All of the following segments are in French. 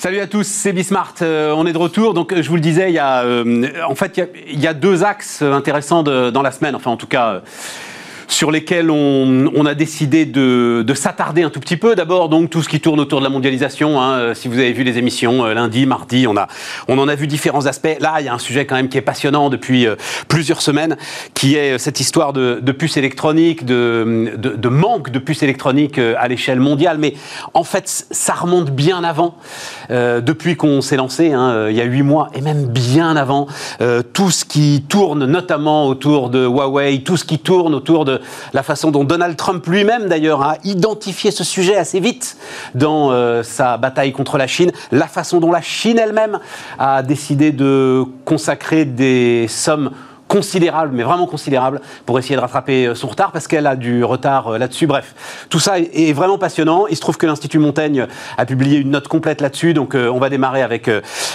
Salut à tous, c'est Bismart. Euh, on est de retour. Donc, je vous le disais, il y a, euh, en fait, il y, a, deux axes intéressants dans la semaine. Enfin, en tout cas, sur lesquels on, a décidé de, s'attarder un tout petit peu. D'abord, donc, tout ce qui tourne autour de la mondialisation. Hein. Euh, si vous avez vu les émissions euh, lundi, mardi, on, a, on en a vu différents aspects. Là, il y a un sujet quand même qui est passionnant depuis euh, plusieurs semaines, qui est cette histoire de, puces électroniques, de, de, manque de puces électroniques à l'échelle mondiale. Mais en fait, ça remonte bien avant, depuis qu'on s'est lancé, hein, il y a huit mois, et même bien avant. tout ce qui tourne, notamment autour de Huawei, tout ce qui tourne autour de la façon dont Donald Trump lui-même d'ailleurs a identifié ce sujet assez vite dans euh, sa bataille contre la Chine, la façon dont la Chine elle-même a décidé de consacrer des sommes considérable, mais vraiment considérable, pour essayer de rattraper euh, son retard, parce qu'elle a du retard euh, là-dessus. Bref, tout ça est vraiment passionnant. Il se trouve que l'Institut Montaigne a publié une note complète là-dessus, donc euh, on va démarrer avec,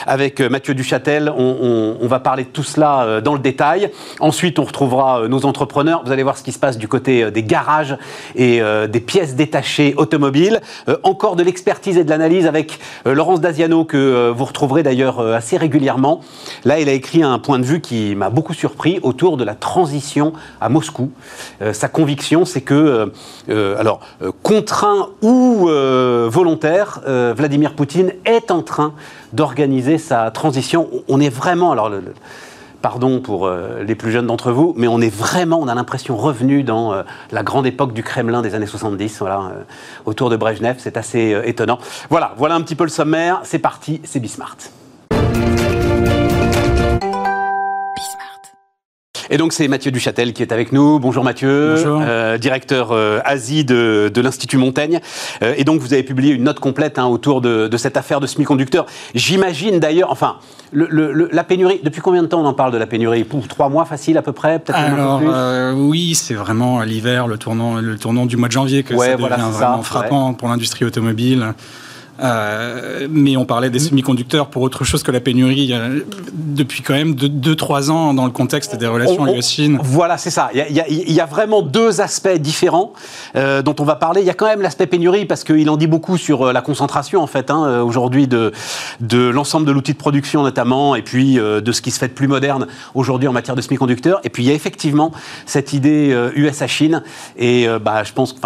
avec Mathieu Duchâtel. On, on, va parler de tout cela dans le détail. Ensuite, on retrouvera nos entrepreneurs. Vous allez voir ce qui se passe du côté des garages et des pièces détachées automobiles. encore de l'expertise et de l'analyse avec Laurence Daziano, que vous retrouverez d'ailleurs assez régulièrement. Là, il a écrit un point de vue qui m'a beaucoup surpris autour de la transition à Moscou. Euh, sa conviction, c'est que, euh, euh, alors, contraint ou volontaire, Vladimir Poutine est en train d'organiser sa transition. On est vraiment, alors, pardon pour les plus jeunes d'entre vous, mais on est vraiment, on a l'impression, revenu dans la grande époque du Kremlin des années 70, voilà, autour de Brezhnev, c'est assez étonnant. Voilà, voilà un petit peu le sommaire, c'est parti, c'est Bismart. Et donc c'est Mathieu Duchâtel qui est avec nous. Bonjour Mathieu, Bonjour. Euh, directeur euh, Asie de, de l'Institut Montaigne. Euh, et donc vous avez publié une note complète hein, autour de, de, cette affaire de semi-conducteurs. J'imagine d'ailleurs, enfin, le, le, la pénurie, depuis combien de temps on en parle de la pénurie? Pour trois mois facile à peu près peut-être Alors euh, oui, c'est vraiment l'hiver, le tournant, le tournant du mois de janvier que ça devient vraiment frappant pour l'industrie automobile. Euh, mais on parlait des mm. semi-conducteurs pour autre chose que la pénurie euh, depuis quand même 2-3 ans dans le contexte des relations US-Chine. Voilà, c'est ça. Il y, y, a vraiment deux aspects différents euh, dont on va parler. Il y a quand même l'aspect pénurie parce qu'il en dit beaucoup sur la concentration en fait hein, aujourd'hui de, de l'ensemble de l'outil de production notamment et puis de ce qui se fait de plus moderne aujourd'hui en matière de semi-conducteurs. Et puis il y a effectivement cette idée US-Chine et bah, je pense que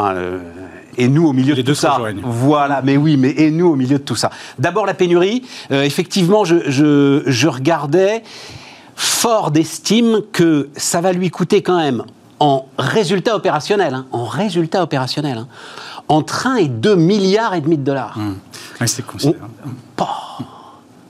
et nous au milieu de tout ça. Voilà, mais oui, mais et nous au milieu de tout ça. D'abord la pénurie. Euh, effectivement, je, je, je regardais fort d'estime que ça va lui coûter quand même en résultat opérationnel, hein, en résultat opérationnel, hein, entre 1 et 2 milliards et demi de dollars. Mmh. c'est considérable.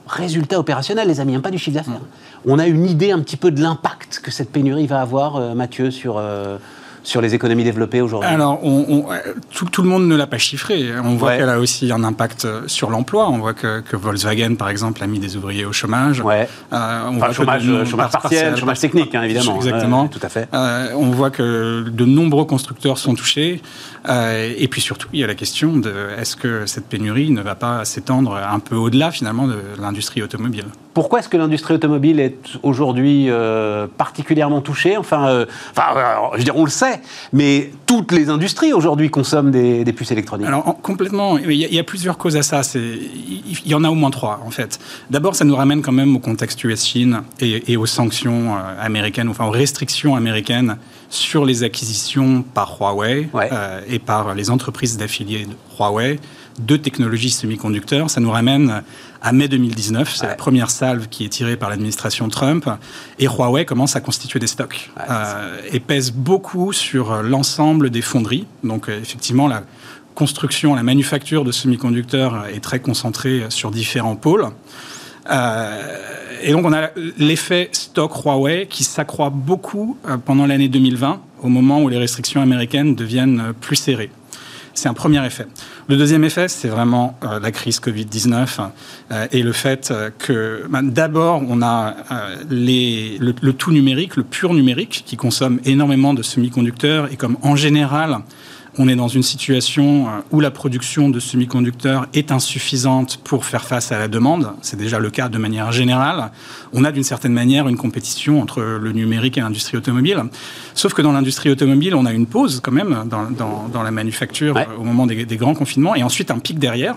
résultat opérationnel, les amis, hein, pas du chiffre d'affaires. Mmh. On a une idée un petit peu de l'impact que cette pénurie va avoir, euh, Mathieu, sur, euh, sur les économies développées aujourd'hui Alors, on, tout, le monde ne l'a pas chiffré. On voit qu'elle a aussi un impact sur l'emploi. On voit que, Volkswagen, par exemple, a mis des ouvriers au chômage. Ouais. Euh, on voit chômage, chômage partiel, chômage technique, hein, évidemment. Exactement. tout à fait. Euh, on voit que de nombreux constructeurs sont touchés. Euh, et puis surtout, il y a la question de est-ce que cette pénurie ne va pas s'étendre un peu au-delà, finalement, de l'industrie automobile? Pourquoi est-ce que l'industrie automobile est aujourd'hui euh, particulièrement touchée? Enfin, euh, enfin, je veux dire, on le sait, mais toutes les industries aujourd'hui consomment des, puces électroniques. Alors complètement, il y, a, plusieurs causes à ça. Il y en a au moins trois en fait. D'abord, ça nous ramène quand même au contexte US-Chine et, aux sanctions euh, américaines, enfin aux restrictions américaines sur les acquisitions par Huawei et par les entreprises d'affiliés de Huawei de technologies semi-conducteurs. Ça nous ramène à mai 2019. C'est la première salve qui est tirée par l'administration Trump. Et Huawei commence à constituer des stocks euh, et pèse beaucoup sur l'ensemble des fonderies. Donc, euh, effectivement, la construction, la manufacture de semi-conducteurs est très concentrée sur différents pôles. Euh, et donc, on a l'effet stock Huawei qui s'accroît beaucoup pendant l'année 2020, au moment où les restrictions américaines deviennent plus serrées. C'est un premier effet. Le deuxième effet, c'est vraiment euh, la crise Covid-19 euh, et le fait euh, que ben, d'abord, on a les, le, tout numérique, le pur numérique, qui consomme énormément de semi-conducteurs et comme en général, on est dans une situation euh, où la production de semi-conducteurs est insuffisante pour faire face à la demande. C'est déjà le cas de manière générale. On a d'une certaine manière une compétition entre le numérique et l'industrie automobile. Sauf que dans l'industrie automobile, on a une pause quand même dans, la manufacture au moment des, des, grands confinements et ensuite un pic derrière.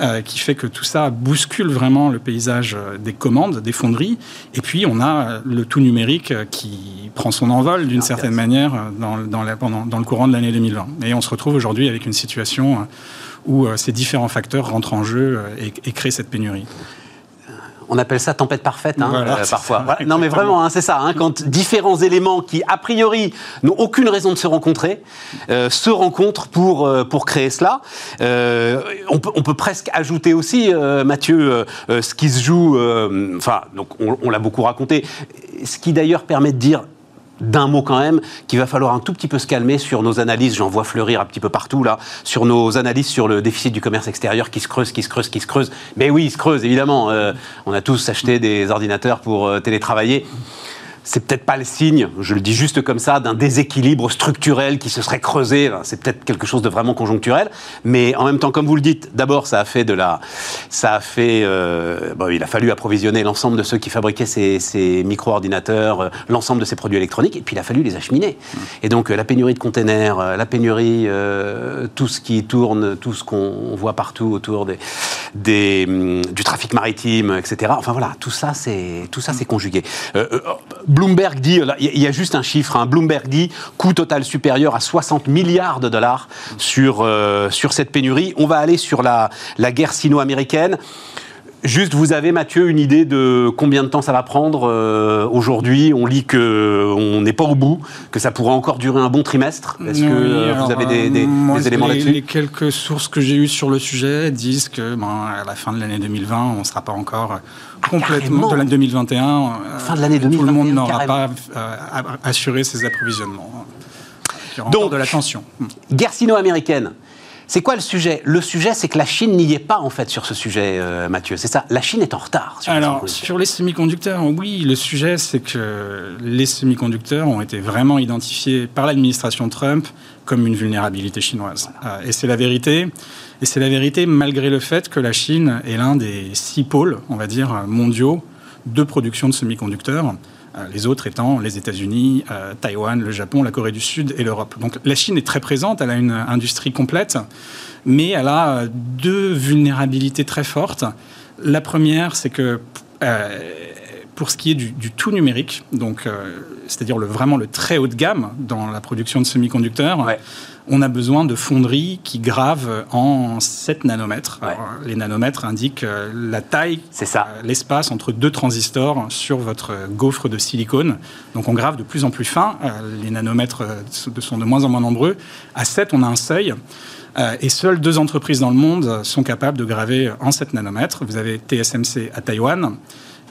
Euh, qui fait que tout ça bouscule vraiment le paysage euh, des commandes, des fonderies. Et puis, on a euh, le tout numérique qui prend son envol d'une certaine manière dans, dans, le courant de l'année 2020. Et on se retrouve aujourd'hui avec une situation où ces différents facteurs rentrent en jeu et créent cette pénurie on appelle ça tempête parfaite hein, euh, parfois. Non mais vraiment, hein, c'est ça. Hein, quand différents éléments qui a priori n'ont aucune raison de se rencontrer euh, se rencontrent pour euh, pour créer cela. On peut, on, peut, presque ajouter aussi, Mathieu, ce qui se joue. Enfin, donc on l'a beaucoup raconté. Ce qui d'ailleurs permet de dire d'un mot quand même, qu'il va falloir un tout petit peu se calmer sur nos analyses, j'en vois fleurir un petit peu partout là, sur nos analyses sur le déficit du commerce extérieur qui se creuse, qui se creuse, qui se creuse. Mais oui, il se creuse évidemment. Euh, on a tous acheté des ordinateurs pour euh, télétravailler c'est peut-être pas le signe, je le dis juste comme ça, d'un déséquilibre structurel qui se serait creusé. C'est peut-être quelque chose de vraiment conjoncturel, mais en même temps, comme vous le dites, d'abord, ça a fait de la, ça a fait, euh, bon, il a fallu approvisionner l'ensemble de ceux qui fabriquaient ces, ces micro-ordinateurs, euh, l'ensemble de ces produits électroniques, et puis il a fallu les acheminer. Mmh. Et donc euh, la pénurie de containers, la pénurie, tout ce qui tourne, tout ce qu'on voit partout autour des, des, hum, du trafic maritime, etc. Enfin voilà, tout ça, c'est tout ça, c'est conjugué. Bloomberg dit, il y a juste un chiffre, hein, Bloomberg dit coût total supérieur à 60 milliards de dollars sur, euh, sur cette pénurie. On va aller sur la, la guerre sino-américaine. Juste, vous avez, Mathieu, une idée de combien de temps ça va prendre euh, aujourd'hui? On lit qu'on n'est pas au bout, que ça pourrait encore durer un bon trimestre. Est-ce que euh, vous avez des, éléments là-dessus? Les quelques sources que j'ai eues sur le sujet disent que ben, à la fin de l'année 2020, on ne sera pas encore ah, complètement de l'année 2021. Euh, fin de l'année 2021. Tout le monde n'aura pas assuré ses approvisionnements. Donc, de la tension. Guerre sino-américaine. C'est quoi le sujet? Le sujet, c'est que la Chine n'y est pas en fait sur ce sujet, euh, Mathieu. C'est ça. La Chine est en retard. Sur Alors sur les semi-conducteurs, oui, le sujet, c'est que les semi-conducteurs ont été vraiment identifiés par l'administration Trump comme une vulnérabilité chinoise. Euh, et c'est la vérité. Et c'est la vérité malgré le fait que la Chine est l'un des six pôles, on va dire, mondiaux de production de semi-conducteurs. Euh, les autres étant les États-Unis, euh, Taïwan, le Japon, la Corée du Sud et l'Europe. Donc la Chine est très présente, elle a une industrie complète, mais elle a deux vulnérabilités très fortes. La première, c'est que euh, pour ce qui est du, tout numérique, donc c'est-à-dire le, vraiment le très haut de gamme dans la production de semi-conducteurs, on a besoin de fonderies qui gravent en 7 nanomètres. les nanomètres indiquent euh, la taille, euh, l'espace entre deux transistors sur votre gaufre de silicone. Donc on grave de plus en plus fin. Euh, les nanomètres sont de moins en moins nombreux. À 7, on a un seuil. et seules deux entreprises dans le monde sont capables de graver en 7 nanomètres. Vous avez TSMC à Taïwan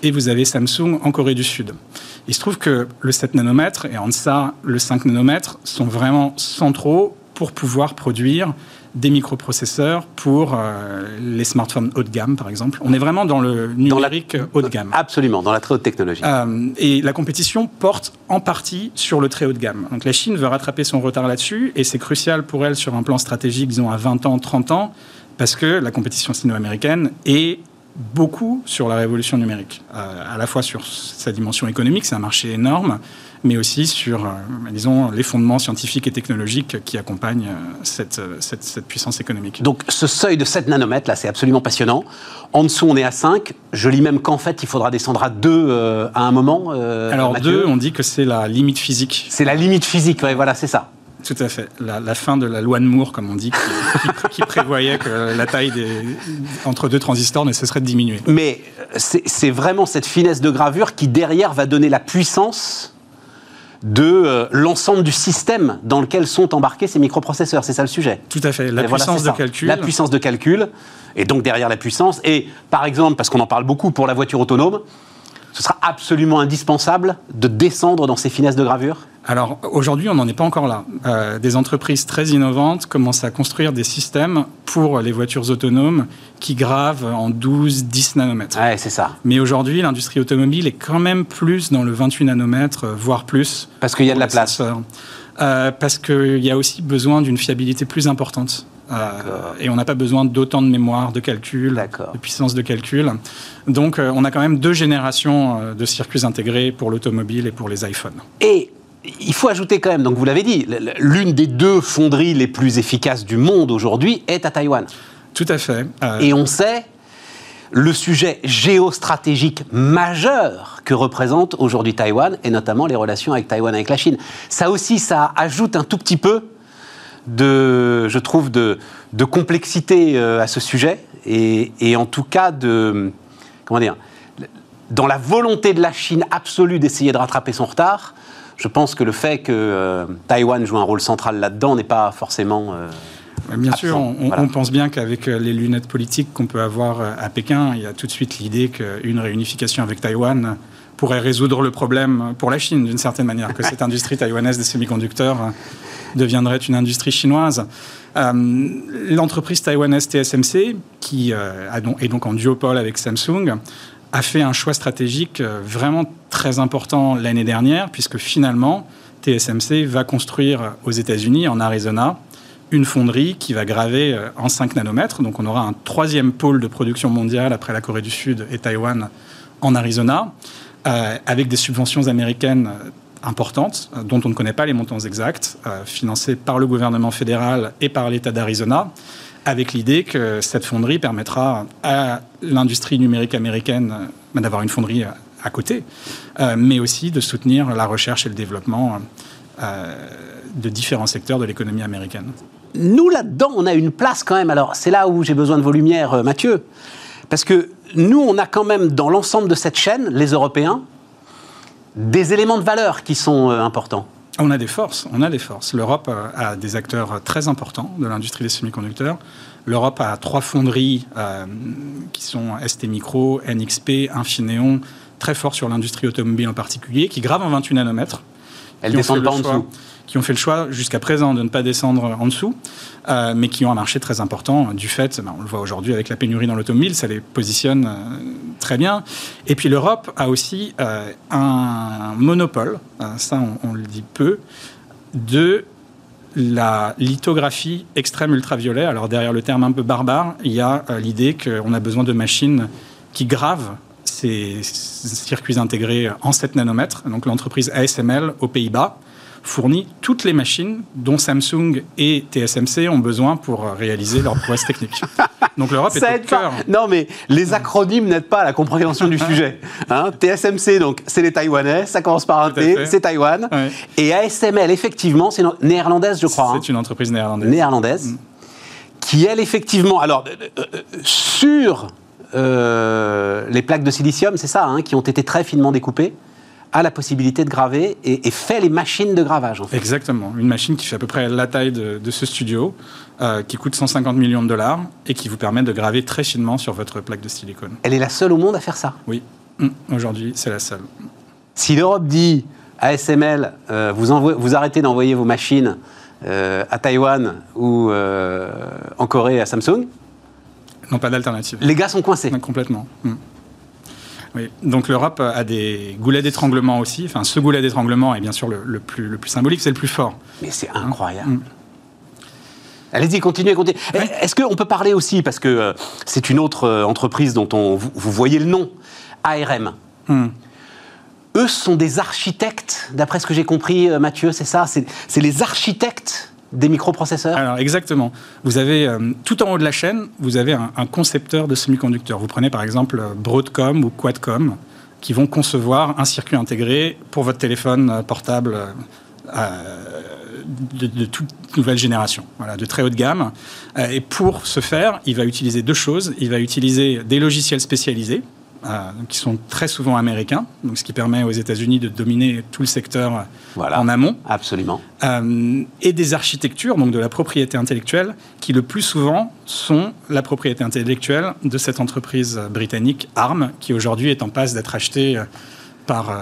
et vous avez Samsung en Corée du Sud. Il se trouve que le 7 nanomètres et en deçà le 5 nanomètres sont vraiment centraux pour pouvoir produire des microprocesseurs pour euh, les smartphones haut de gamme, par exemple. On est vraiment dans le numérique haut de gamme. Absolument, dans la très haute technologie. Euh, et la compétition porte en partie sur le très haut de gamme. Donc la Chine veut rattraper son retard là-dessus, et c'est crucial pour elle sur un plan stratégique, disons à 20 ans, 30 ans, parce que la compétition sino-américaine est beaucoup sur la révolution numérique, euh, à la fois sur sa dimension économique, c'est un marché énorme, mais aussi sur, euh, disons, les fondements scientifiques et technologiques qui accompagnent euh, cette, cette, puissance économique. Donc ce seuil de 7 nanomètres, là, c'est absolument passionnant. En dessous, on est à 5. Je lis même qu'en fait, il faudra descendre à 2 à un moment. Alors 2, on dit que c'est la limite physique. C'est la limite physique, ouais, voilà, c'est ça. Tout à fait. La, fin de la loi de Moore, comme on dit, qui, prévoyait que la taille des, entre deux transistors ne cesserait de diminuer. Mais c'est vraiment cette finesse de gravure qui, derrière, va donner la puissance de euh, l'ensemble du système dans lequel sont embarqués ces microprocesseurs. C'est ça le sujet. Tout à fait. La puissance de calcul. La puissance de calcul, et donc derrière la puissance. Et par exemple, parce qu'on en parle beaucoup pour la voiture autonome, ce sera absolument indispensable de descendre dans ces finesses de gravure? Alors aujourd'hui, on n'en est pas encore là. Euh, des entreprises très innovantes commencent à construire des systèmes pour les voitures autonomes qui gravent en 12-10 nanomètres. Ouais, c'est ça. Mais aujourd'hui, l'industrie automobile est quand même plus dans le 28 nanomètres, voire plus. Parce qu'il y a de la place. Parce qu'il y a aussi besoin d'une fiabilité plus importante. Et on n'a pas besoin d'autant de mémoire, de calcul, de puissance de calcul. Donc on a quand même deux générations de circuits intégrés pour l'automobile et pour les iPhones. Et il faut ajouter quand même, donc vous l'avez dit, l'une des deux fonderies les plus efficaces du monde aujourd'hui est à Taïwan. Tout à fait. Euh, Et on sait le sujet géostratégique majeur que représente aujourd'hui Taïwan, et notamment les relations avec Taïwan avec la Chine. Ça aussi, ça ajoute un tout petit peu de, je trouve, de, complexité euh, à ce sujet, et, et en tout cas de, comment dire, dans la volonté de la Chine absolue d'essayer de rattraper son retard, je pense que le fait que euh, Taïwan joue un rôle central là-dedans n'est pas forcément... Euh, bien sûr, on, pense bien qu'avec euh, les lunettes politiques qu'on peut avoir à Pékin, il y a tout de suite l'idée qu'une réunification avec Taïwan pourrait résoudre le problème pour la Chine d'une certaine manière, que cette industrie taïwanaise des semi-conducteurs deviendrait une industrie chinoise. L'entreprise taïwanaise TSMC, qui est donc en duopole avec Samsung, a fait un choix stratégique euh, vraiment très important l'année dernière, puisque finalement, TSMC va construire aux États-Unis, en Arizona, une fonderie qui va graver euh, en 5 nanomètres. Donc on aura un troisième pôle de production mondiale après la Corée du Sud et Taïwan en Arizona, euh, avec des subventions américaines importantes, dont on ne connaît pas les montants exacts, financées par le gouvernement fédéral et par l'État d'Arizona avec l'idée que cette fonderie permettra à l'industrie numérique américaine euh, d'avoir une fonderie euh, à côté, euh, mais aussi de soutenir la recherche et le développement de différents secteurs de l'économie américaine. Nous, là-dedans, on a une place quand même. Alors, c'est là où j'ai besoin de vos lumières, Mathieu. Parce que nous, on a quand même, dans l'ensemble de cette chaîne, les Européens, des éléments de valeur qui sont importants. On a des forces, on a des forces. L'Europe a des acteurs très importants de l'industrie des semi-conducteurs. L'Europe a trois fonderies euh, qui sont ST Micro, NXP, Infineon, très forts sur l'industrie automobile en particulier, qui gravent en 28 nanomètres. Elles descendent pas en dessous qui ont fait le choix jusqu'à présent de ne pas descendre en dessous, euh, mais qui ont un marché très important du fait, ben, on le voit aujourd'hui avec la pénurie dans l'automobile, ça les positionne euh, très bien. Et puis l'Europe a aussi euh, un monopole, ça on, le dit peu, de la lithographie extrême ultraviolet. Alors derrière le terme un peu barbare, il y a l'idée qu'on a besoin de machines qui gravent ces circuits intégrés en 7 nanomètres. Donc l'entreprise ASML aux Pays-Bas fournit toutes les machines dont Samsung et TSMC ont besoin pour réaliser leurs prouesses techniques. Donc l'Europe est au cœur. Non, mais les acronymes n'aident pas à la compréhension du sujet. Hein. TSMC, donc c'est les Taïwanais, ça commence par un T, c'est Taïwan. Et ASML, effectivement, c'est néerlandaise, je crois. C'est hein. une entreprise néerlandaise. Néerlandaise, mm. qui elle, effectivement, alors euh, euh, sur euh, les plaques de silicium, c'est ça, hein, qui ont été très finement découpées a la possibilité de graver et, fait les machines de gravage. En fait. Exactement. Une machine qui fait à peu près la taille de, ce studio, euh, qui coûte 150 millions de dollars et qui vous permet de graver très finement sur votre plaque de silicone. Elle est la seule au monde à faire ça Oui. Hum, aujourd'hui, c'est la seule. Si l'Europe dit ASML, euh, vous, vous, arrêtez d'envoyer vos machines euh, à Taïwan ou en Corée à Samsung, non, pas d'alternative. Les gars sont coincés. Complètement. Donc l'Europe a des goulets d'étranglement aussi. Enfin, ce goulet d'étranglement est bien sûr le, plus, le plus symbolique, c'est le plus fort. Mais c'est incroyable. Mm. Allez-y, continuez, continuez. Est-ce qu'on peut parler aussi, parce que euh, c'est une autre euh, entreprise dont on, vous, voyez le nom, ARM. Mm. Eux sont des architectes, d'après ce que j'ai compris, euh, Mathieu, c'est ça? C'est les architectes des microprocesseurs Alors exactement. Vous avez euh, tout en haut de la chaîne, vous avez un, concepteur de semi-conducteurs. Vous prenez par exemple Broadcom ou Quadcom qui vont concevoir un circuit intégré pour votre téléphone euh, portable euh, de, toute nouvelle génération, voilà, de très haute gamme. et pour ce faire, il va utiliser deux choses. Il va utiliser des logiciels spécialisés euh, qui sont très souvent américains, donc ce qui permet aux États-Unis de dominer tout le secteur en amont. Absolument. Euh, et des architectures, donc de la propriété intellectuelle, qui le plus souvent sont la propriété intellectuelle de cette entreprise britannique ARM, qui aujourd'hui est en passe d'être achetée par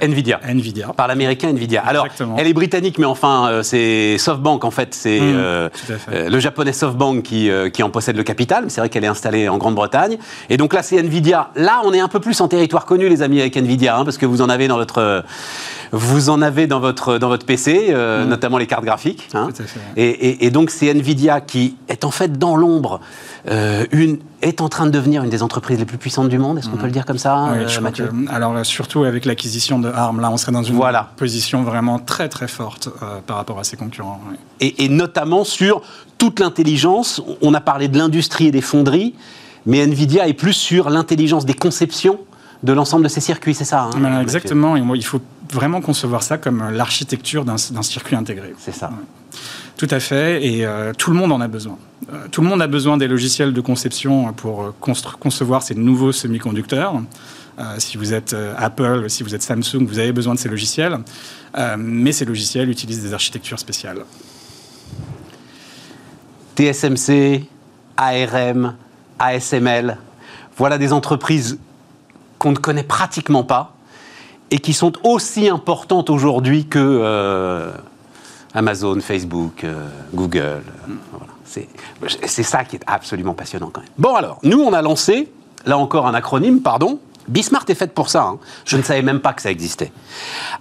Nvidia. Nvidia. Par l'américain Nvidia. Alors, elle est britannique, mais enfin, c'est SoftBank, en fait. C'est mmh, le japonais SoftBank qui, qui en possède le capital. C'est vrai qu'elle est installée en Grande-Bretagne. Et donc là, c'est Nvidia. Là, on est un peu plus en territoire connu, les amis, avec Nvidia, hein, parce que vous en avez dans votre vous en avez dans votre, dans votre PC, euh, mm. notamment les cartes graphiques. Hein. et, et, donc c'est Nvidia qui est en fait dans l'ombre, euh, une, est en train de devenir une des entreprises les plus puissantes du monde. Est-ce qu'on peut le dire comme ça, oui, euh, Mathieu Alors surtout avec l'acquisition de ARM, là on serait dans une position vraiment très très forte par rapport à ses concurrents. Et, et notamment sur toute l'intelligence. On a parlé de l'industrie et des fonderies, mais Nvidia est plus sur l'intelligence des conceptions de l'ensemble de ces circuits, c'est ça hein, ben, Exactement, et moi, il faut vraiment concevoir ça comme l'architecture d'un circuit intégré. C'est ça. Tout à fait, et euh, tout le monde en a besoin. Euh, tout le monde a besoin des logiciels de conception pour euh, concevoir ces nouveaux semi-conducteurs. si vous êtes Apple, si vous êtes Samsung, vous avez besoin de ces logiciels, mais ces logiciels utilisent des architectures spéciales. TSMC, ARM, ASML, voilà des entreprises qu'on ne connaît pratiquement pas et qui sont aussi importantes aujourd'hui que Amazon, Facebook, euh, Google. Euh, c'est ça qui est absolument passionnant quand même. Bon alors, nous on a lancé, là encore un acronyme, pardon. Bismart est faite pour ça. Hein. Je ne savais même pas que ça existait.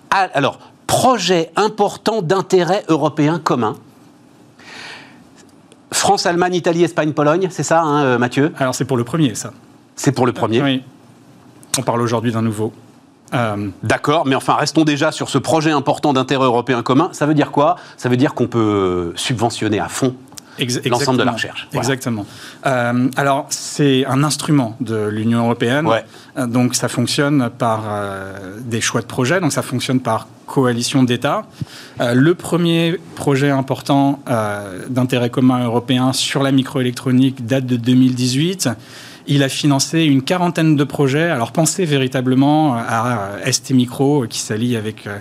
Ah, alors, projet important d'intérêt européen commun. France, Allemagne, Italie, Espagne, Pologne, c'est ça, hein, Mathieu? Alors c'est pour le premier, ça. C'est pour le premier? Oui. On parle aujourd'hui d'un nouveau. Euh, D'accord, mais enfin, restons déjà sur ce projet important d'intérêt européen commun. Ça veut dire quoi? Ça veut dire qu'on peut subventionner à fond l'ensemble de la recherche. Exactement. Euh, alors, c'est un instrument de l'Union européenne. Euh, donc, ça fonctionne par des choix de projets. Donc, ça fonctionne par coalition d'États. le premier projet important d'intérêt commun européen sur la microélectronique date de 2018. Il a financé une quarantaine de projets. Alors pensez véritablement à ST Micro qui s'allie avec euh,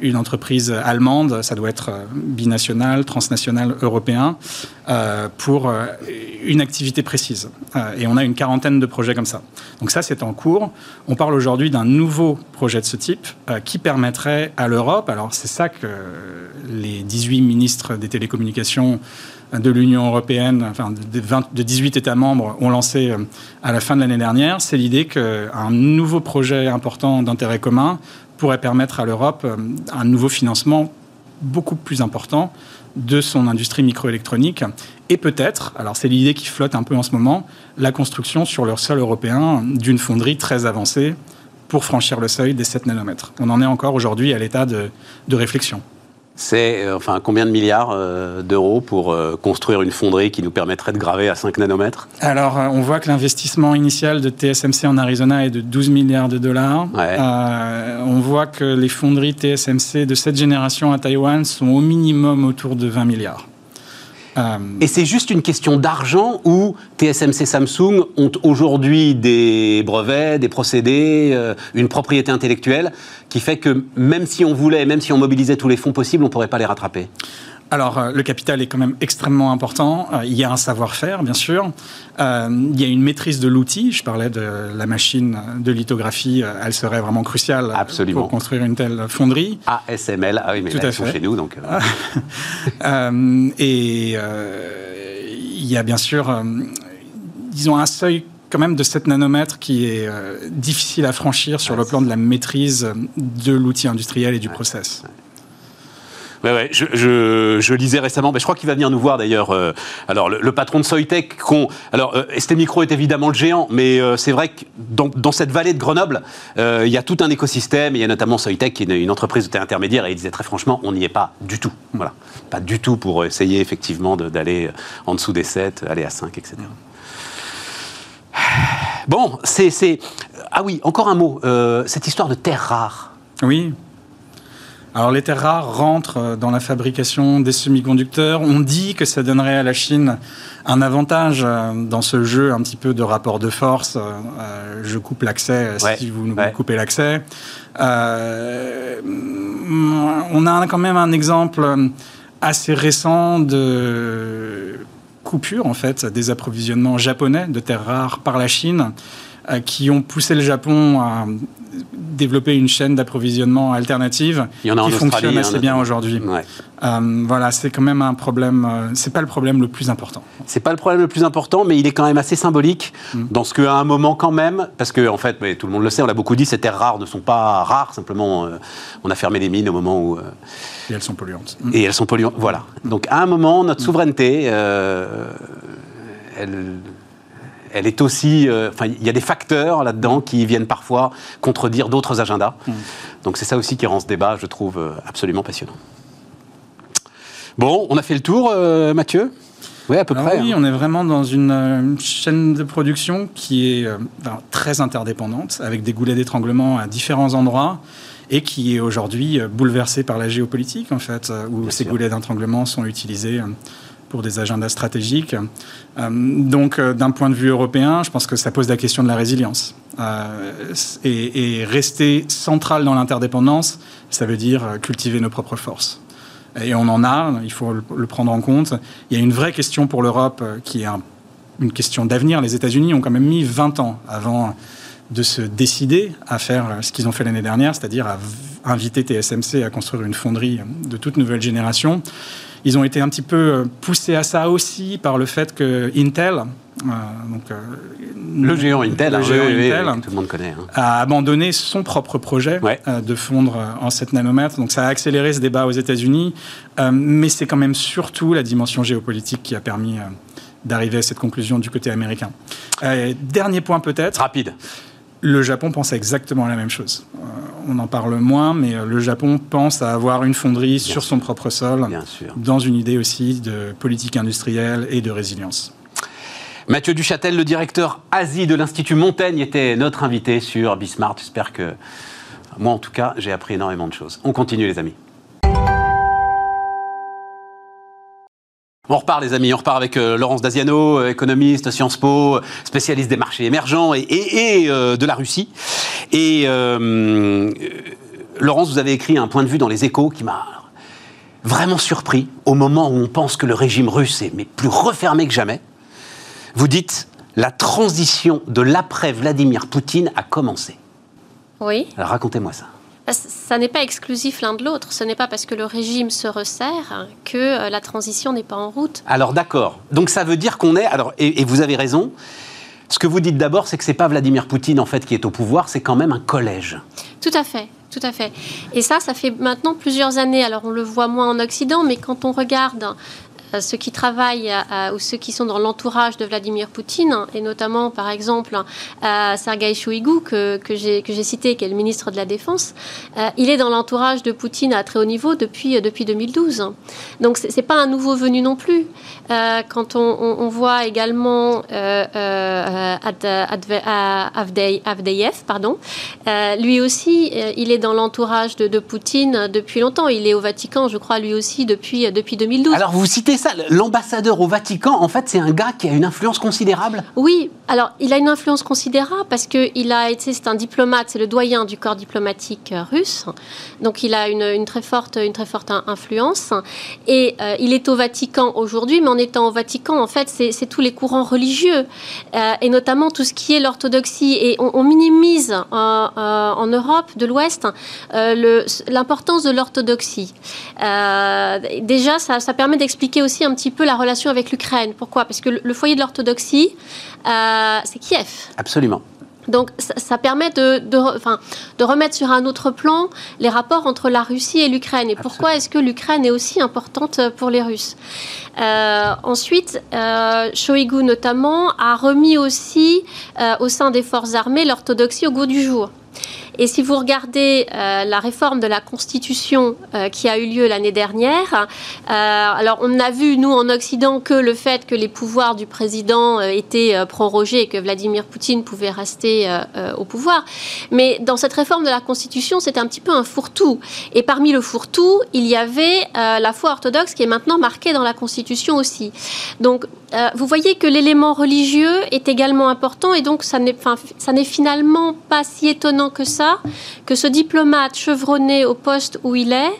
une entreprise allemande, ça doit être euh, binational, transnational, européen, euh, pour une activité précise. et on a une quarantaine de projets comme ça. Donc ça, c'est en cours. On parle aujourd'hui d'un nouveau projet de ce type qui permettrait à l'Europe, alors c'est ça que les 18 ministres des télécommunications de l'Union européenne, enfin de, 18 États membres, ont lancé euh, à la fin de l'année dernière, c'est l'idée qu'un nouveau projet important d'intérêt commun pourrait permettre à l'Europe euh, un nouveau financement beaucoup plus important de son industrie microélectronique et peut-être, alors c'est l'idée qui flotte un peu en ce moment, la construction sur leur sol européen d'une fonderie très avancée pour franchir le seuil des 7 nanomètres. On en est encore aujourd'hui à l'état de réflexion c'est euh, enfin combien de milliards euh, d'euros pour euh, construire une fonderie qui nous permettrait de graver à 5 nanomètres? Alors, on voit que l'investissement initial de TSMC en Arizona est de 12 milliards de dollars. on voit que les fonderies TSMC de cette génération à Taïwan sont au minimum autour de 20 milliards. Et c'est juste une question d'argent où TSMC Samsung ont aujourd'hui des brevets, des procédés, euh, une propriété intellectuelle qui fait que même si on voulait, même si on mobilisait tous les fonds possibles, on ne pourrait pas les rattraper? Alors, euh, le capital est quand même extrêmement important. Euh, il y a un savoir-faire, bien sûr. Euh, il y a une maîtrise de l'outil. Je parlais de la machine de lithographie. elle serait vraiment cruciale pour construire une telle fonderie. ASML, ah oui, mais Tout à fait. chez nous, donc. et il y a bien sûr, disons, un seuil quand même de 7 nanomètres qui est difficile à franchir sur le plan de la maîtrise de l'outil industriel et du process. Ouais, ouais, je, je, je, lisais récemment, mais je crois qu'il va venir nous voir d'ailleurs. Euh, alors, le, patron de Soitec, alors euh, est évidemment le géant, mais euh, c'est vrai que dans, dans, cette vallée de Grenoble, euh, il y a tout un écosystème. Il y a notamment Soitec, qui est une, entreprise de intermédiaire, et il disait très franchement, on n'y est pas du tout. Voilà, pas du tout pour essayer effectivement d'aller en dessous des 7, aller à 5, etc. Bon, c'est. Ah oui, encore un mot. cette histoire de terre rare. Oui. Alors les terres rares rentrent euh, dans la fabrication des semi-conducteurs. On dit que ça donnerait à la Chine un avantage euh, dans ce jeu un petit peu de rapport de force. Euh, je coupe l'accès si vous nous coupez l'accès. on a quand même un exemple assez récent de coupure en fait des approvisionnements japonais de terres rares par la Chine qui ont poussé le Japon à développer une chaîne d'approvisionnement alternative qui fonctionne assez bien aujourd'hui. Euh, voilà, c'est quand même un problème. Euh, c'est pas le problème le plus important. C'est pas le problème le plus important, mais il est quand même assez symbolique mm. dans ce qu'à un moment quand même, parce que en fait, mais tout le monde le sait, on l'a beaucoup dit, ces terres rares ne sont pas rares. Simplement, euh, on a fermé les mines au moment où. et elles sont polluantes. Et elles sont polluantes. Voilà. Donc à un moment, notre mm. souveraineté, elle elle est aussi. enfin, il y a des facteurs là-dedans qui viennent parfois contredire d'autres agendas. Mm. Donc c'est ça aussi qui rend ce débat, je trouve, absolument passionnant. Bon, on a fait le tour, euh, Mathieu? Oui, à peu près. Oui, hein. on est vraiment dans une, euh, chaîne de production qui est euh, très interdépendante, avec des goulets d'étranglement à différents endroits, et qui est aujourd'hui bouleversée par la géopolitique, en fait, où ces goulets d'étranglement sont utilisés pour des agendas stratégiques. donc, d'un point de vue européen, je pense que ça pose la question de la résilience. et, et rester central dans l'interdépendance, ça veut dire cultiver nos propres forces et on en a, il faut le prendre en compte. Il y a une vraie question pour l'Europe euh, qui est une question d'avenir. Les États-Unis ont quand même mis 20 ans avant de se décider à faire ce qu'ils ont fait l'année dernière, c'est-à-dire à inviter TSMC à construire une fonderie de toute nouvelle génération. Ils ont été un petit peu euh, poussés à ça aussi par le fait que Intel, euh, donc, euh, le géant Intel, le géant Intel tout le monde connaît, hein. a abandonné son propre projet de fondre en 7 nanomètres. Donc ça a accéléré ce débat aux États-Unis, mais c'est quand même surtout la dimension géopolitique qui a permis d'arriver à cette conclusion du côté américain. dernier point peut-être. Rapide. Le Japon pense exactement la même chose on en parle moins, mais euh, le Japon pense à avoir une fonderie sur son propre sol, dans une idée aussi de politique industrielle et de résilience. Mathieu Duchâtel, le directeur Asie de l'Institut Montaigne, était notre invité sur Bismart. J'espère que, moi en tout cas, j'ai appris énormément de choses. On continue les amis. On repart, les amis, on repart avec euh, Laurence Daziano, euh, économiste, Sciences Po, spécialiste des marchés émergents et, euh, de la Russie. Et Laurence, vous avez écrit un point de vue dans les échos qui m'a vraiment surpris au moment où on pense que le régime russe est mais plus refermé que jamais. Vous dites la transition de l'après Vladimir Poutine a commencé. Oui. Alors racontez-moi ça ça n'est pas exclusif l'un de l'autre. Ce n'est pas parce que le régime se resserre que euh, la transition n'est pas en route. Alors d'accord. Donc ça veut dire qu'on est. Alors et, vous avez raison. Ce que vous dites d'abord, c'est que c'est pas Vladimir Poutine en fait qui est au pouvoir, c'est quand même un collège. Tout à fait. Tout à fait. Et ça, ça fait maintenant plusieurs années. Alors, on le voit moins en Occident, mais quand on regarde ceux qui travaillent euh, ou ceux qui sont dans l'entourage de Vladimir Poutine, et notamment par exemple euh, Sergei Shoigu, que, que j'ai cité, qui est le ministre de la Défense, il est dans l'entourage de Poutine à très haut niveau depuis, depuis 2012. Donc ce n'est pas un nouveau venu non plus. quand on, voit également Avdeyev, pardon, lui aussi, il est dans l'entourage de, de, Poutine depuis longtemps. Il est au Vatican, je crois, lui aussi, depuis, depuis 2012. Alors vous citez L'ambassadeur au Vatican, en fait, c'est un gars qui a une influence considérable. Oui, alors il a une influence considérable parce que il a été, c'est un diplomate, c'est le doyen du corps diplomatique euh, russe. Donc il a une, très forte, une très forte influence. Et euh, il est au Vatican aujourd'hui, mais en étant au Vatican, en fait, c'est tous les courants religieux euh, et notamment tout ce qui est l'orthodoxie. Et on, minimise en Europe de l'Ouest l'importance de l'orthodoxie. déjà, ça, ça permet d'expliquer aussi un petit peu la relation avec l'Ukraine. Pourquoi? Parce que le foyer de l'orthodoxie, euh, c'est Kiev. Absolument. Donc ça, permet de, de, remettre sur un autre plan les rapports entre la Russie et l'Ukraine. Et pourquoi est-ce que l'Ukraine est aussi importante pour les Russes? Euh, Ensuite, euh, Shoigu notamment a remis aussi au sein des forces armées l'orthodoxie au goût du jour. Et si vous regardez euh, la réforme de la Constitution euh, qui a eu lieu l'année dernière, euh, alors on a vu, nous, en Occident, que le fait que les pouvoirs du président étaient prorogés et que Vladimir Poutine pouvait rester au pouvoir. Mais dans cette réforme de la Constitution, c'était un petit peu un fourre-tout. Et parmi le fourre-tout, il y avait la foi orthodoxe qui est maintenant marquée dans la Constitution aussi. Donc, vous voyez que l'élément religieux est également important et donc ça n'est finalement pas si étonnant que ça que ce diplomate chevronné au poste où il est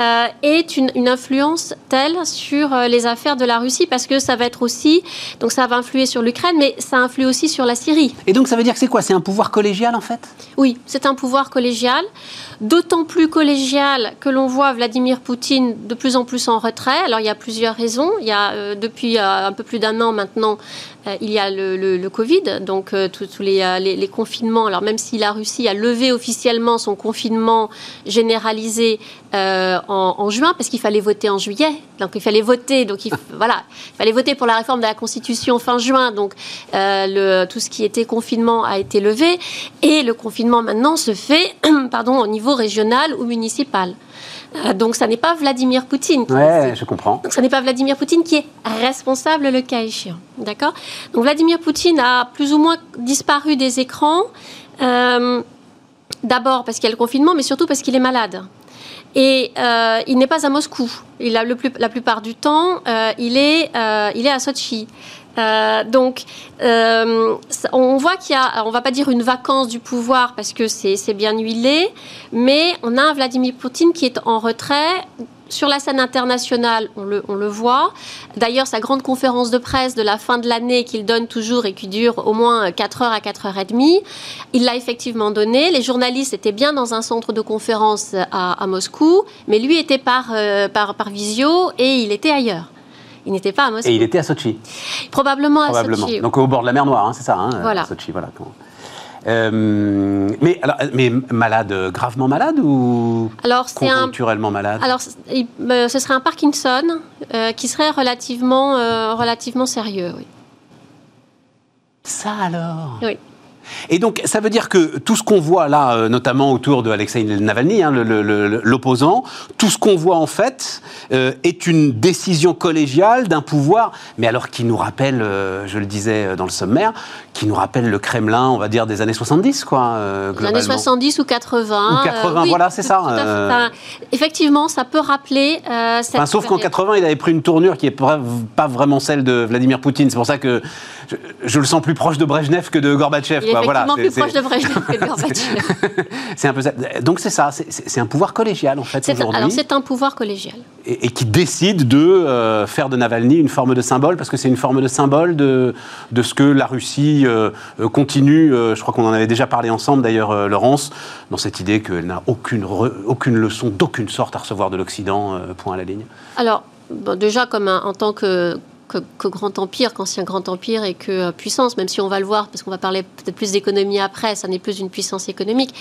euh, ait une, une, influence telle sur euh, les affaires de la Russie, parce que ça va être aussi, donc ça va influer sur l'Ukraine, mais ça influe aussi sur la Syrie. Et donc ça veut dire que c'est quoi? C'est un pouvoir collégial en fait? Oui, c'est un pouvoir collégial, d'autant plus collégial que l'on voit Vladimir Poutine de plus en plus en retrait. Alors il y a plusieurs raisons. Il y a euh, depuis euh, un peu plus d'un an maintenant, euh, il y a le, Covid, donc tous les, confinements. Alors même si la Russie a levé officiellement son confinement généralisé en, en, juin, parce qu'il fallait voter en juillet, donc il fallait voter, donc il, voilà, il fallait voter pour la réforme de la Constitution fin juin. Donc le, tout ce qui était confinement a été levé et le confinement maintenant se fait, pardon, au niveau régional ou municipal. Euh, donc, ça n'est pas Vladimir Poutine. Qui ouais, je comprends. Donc, ça n'est pas Vladimir Poutine qui est responsable le cas échéant. D'accord? Donc, Vladimir Poutine a plus ou moins disparu des écrans. Euh, D'abord parce qu'il y a le confinement, mais surtout parce qu'il est malade. Et euh, il n'est pas à Moscou. Il a le plus, la plupart du temps, euh, il, est, euh, il est à Sochi. Donc, on voit qu'il y a, on va pas dire une vacance du pouvoir parce que c'est bien huilé, mais on a un Vladimir Poutine qui est en retrait. Sur la scène internationale, on le, on le voit. D'ailleurs, sa grande conférence de presse de la fin de l'année qu'il donne toujours et qui dure au moins 4 heures à 4 heures et demie, il l'a effectivement donné. Les journalistes étaient bien dans un centre de conférence à, à Moscou, mais lui était par, euh, par, par visio et il était ailleurs. Il n'était pas à Moscou. Et il était à Sochi Probablement, Probablement. à Sochi. Donc au bord de la mer Noire, hein, c'est ça hein, Voilà. Sochi, voilà. Euh, mais, alors, mais malade, gravement malade ou alors, conjoncturellement un, malade? Alors, euh, ce serait un Parkinson euh, qui serait relativement, euh, relativement sérieux, oui. Ça alors? Oui. Et donc, ça veut dire que tout ce qu'on voit là, euh, notamment autour de Alexei Navalny, hein, l'opposant, tout ce qu'on voit en fait euh, est une décision collégiale d'un pouvoir, mais alors qui nous rappelle, euh, je le disais dans le sommaire, qui nous rappelle le Kremlin, on va dire, des années 70, quoi. Euh, Les années 70 ou 80. Ou 80, oui, voilà, c'est ça. Enfin, effectivement, ça peut rappeler. Cette enfin, sauf qu'en 80, il avait pris une tournure qui n'est pas vraiment celle de Vladimir Poutine. C'est pour ça que je, je, le sens plus proche de Brejnev que de Gorbatchev. Il est quoi. effectivement voilà, plus proche de Brejnev que de Gorbatchev. c'est un peu ça. Donc c'est ça, c'est un pouvoir collégial en fait aujourd'hui. Alors c'est un pouvoir collégial. Et, et qui décide de euh, faire de Navalny une forme de symbole, parce que c'est une forme de symbole de, de ce que la Russie euh, continue, euh, je crois qu'on en avait déjà parlé ensemble d'ailleurs, Laurence, dans cette idée qu'elle n'a aucune, re, aucune leçon d'aucune sorte à recevoir de l'Occident, point à la ligne. Alors, bon, déjà, comme un, en tant que que, grand empire, qu'ancien grand empire et que euh, puissance, même si on va le voir, parce qu'on va parler peut-être plus d'économie après, ça n'est plus une puissance économique.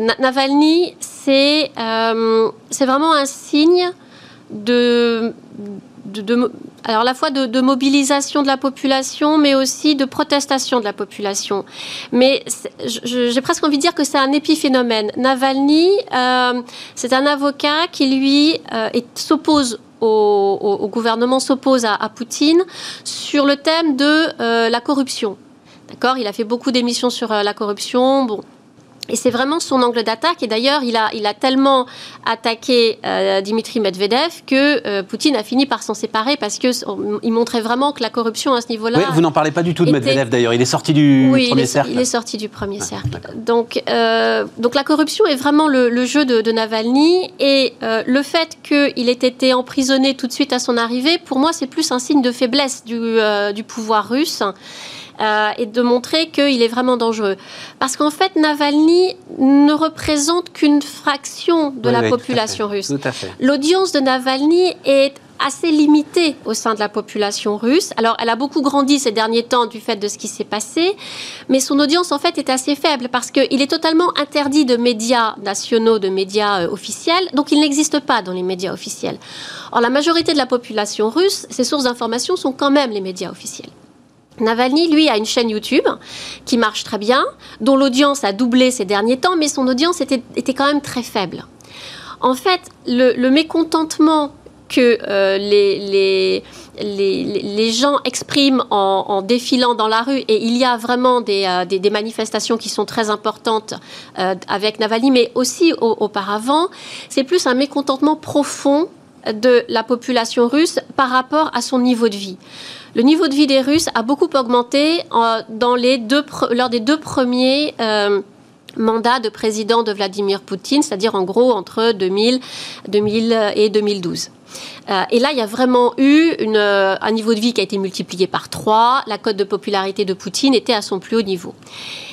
Na Navalny, c'est euh, vraiment un signe de, de, alors la fois de, de, mobilisation de la population, mais aussi de protestation de la population. Mais j'ai presque envie de dire que c'est un épiphénomène. Navalny, euh, c'est un avocat qui lui euh, s'oppose au, gouvernement, s'oppose à, à, Poutine sur le thème de euh, la corruption. D'accord? Il a fait beaucoup d'émissions sur euh, la corruption. Bon, et c'est vraiment son angle d'attaque. Et d'ailleurs, il a, il a tellement attaqué euh, Dimitri Medvedev que euh, Poutine a fini par s'en séparer parce qu'il montrait vraiment que la corruption à ce niveau-là. Oui, vous n'en parlez pas du tout de était... Medvedev d'ailleurs. Il est sorti du oui, premier il est, cercle. il est sorti du premier cercle. Donc, euh, donc la corruption est vraiment le, le jeu de, de, Navalny. Et euh, le fait qu'il ait été emprisonné tout de suite à son arrivée, pour moi, c'est plus un signe de faiblesse du, du pouvoir russe euh, et de montrer qu'il est vraiment dangereux. Parce qu'en fait, Navalny ne représente qu'une fraction de oui, la oui, population tout russe. L'audience de Navalny est assez limitée au sein de la population russe. Alors, elle a beaucoup grandi ces derniers temps du fait de ce qui s'est passé, mais son audience, en fait, est assez faible parce qu'il est totalement interdit de médias nationaux, de médias euh, officiels, donc il n'existe pas dans les médias officiels. Or, la majorité de la population russe, ses sources d'information sont quand même les médias officiels. Navalny, lui, a une chaîne YouTube qui marche très bien, dont l'audience a doublé ces derniers temps, mais son audience était, était quand même très faible. En fait, le, mécontentement que euh, les, les, les, les, gens expriment en, défilant dans la rue, et il y a vraiment des, euh, des, manifestations qui sont très importantes euh, avec Navalny, mais aussi au, auparavant, c'est plus un mécontentement profond de la population russe par rapport à son niveau de vie. Le niveau de vie des Russes a beaucoup augmenté deux, lors des deux premiers euh, mandat de président de Vladimir Poutine, c'est-à-dire en gros entre 2000, 2000 et 2012. Euh, et là, il y a vraiment eu euh, un niveau de vie qui a été multiplié par 3. La cote de popularité de Poutine était à son plus haut niveau.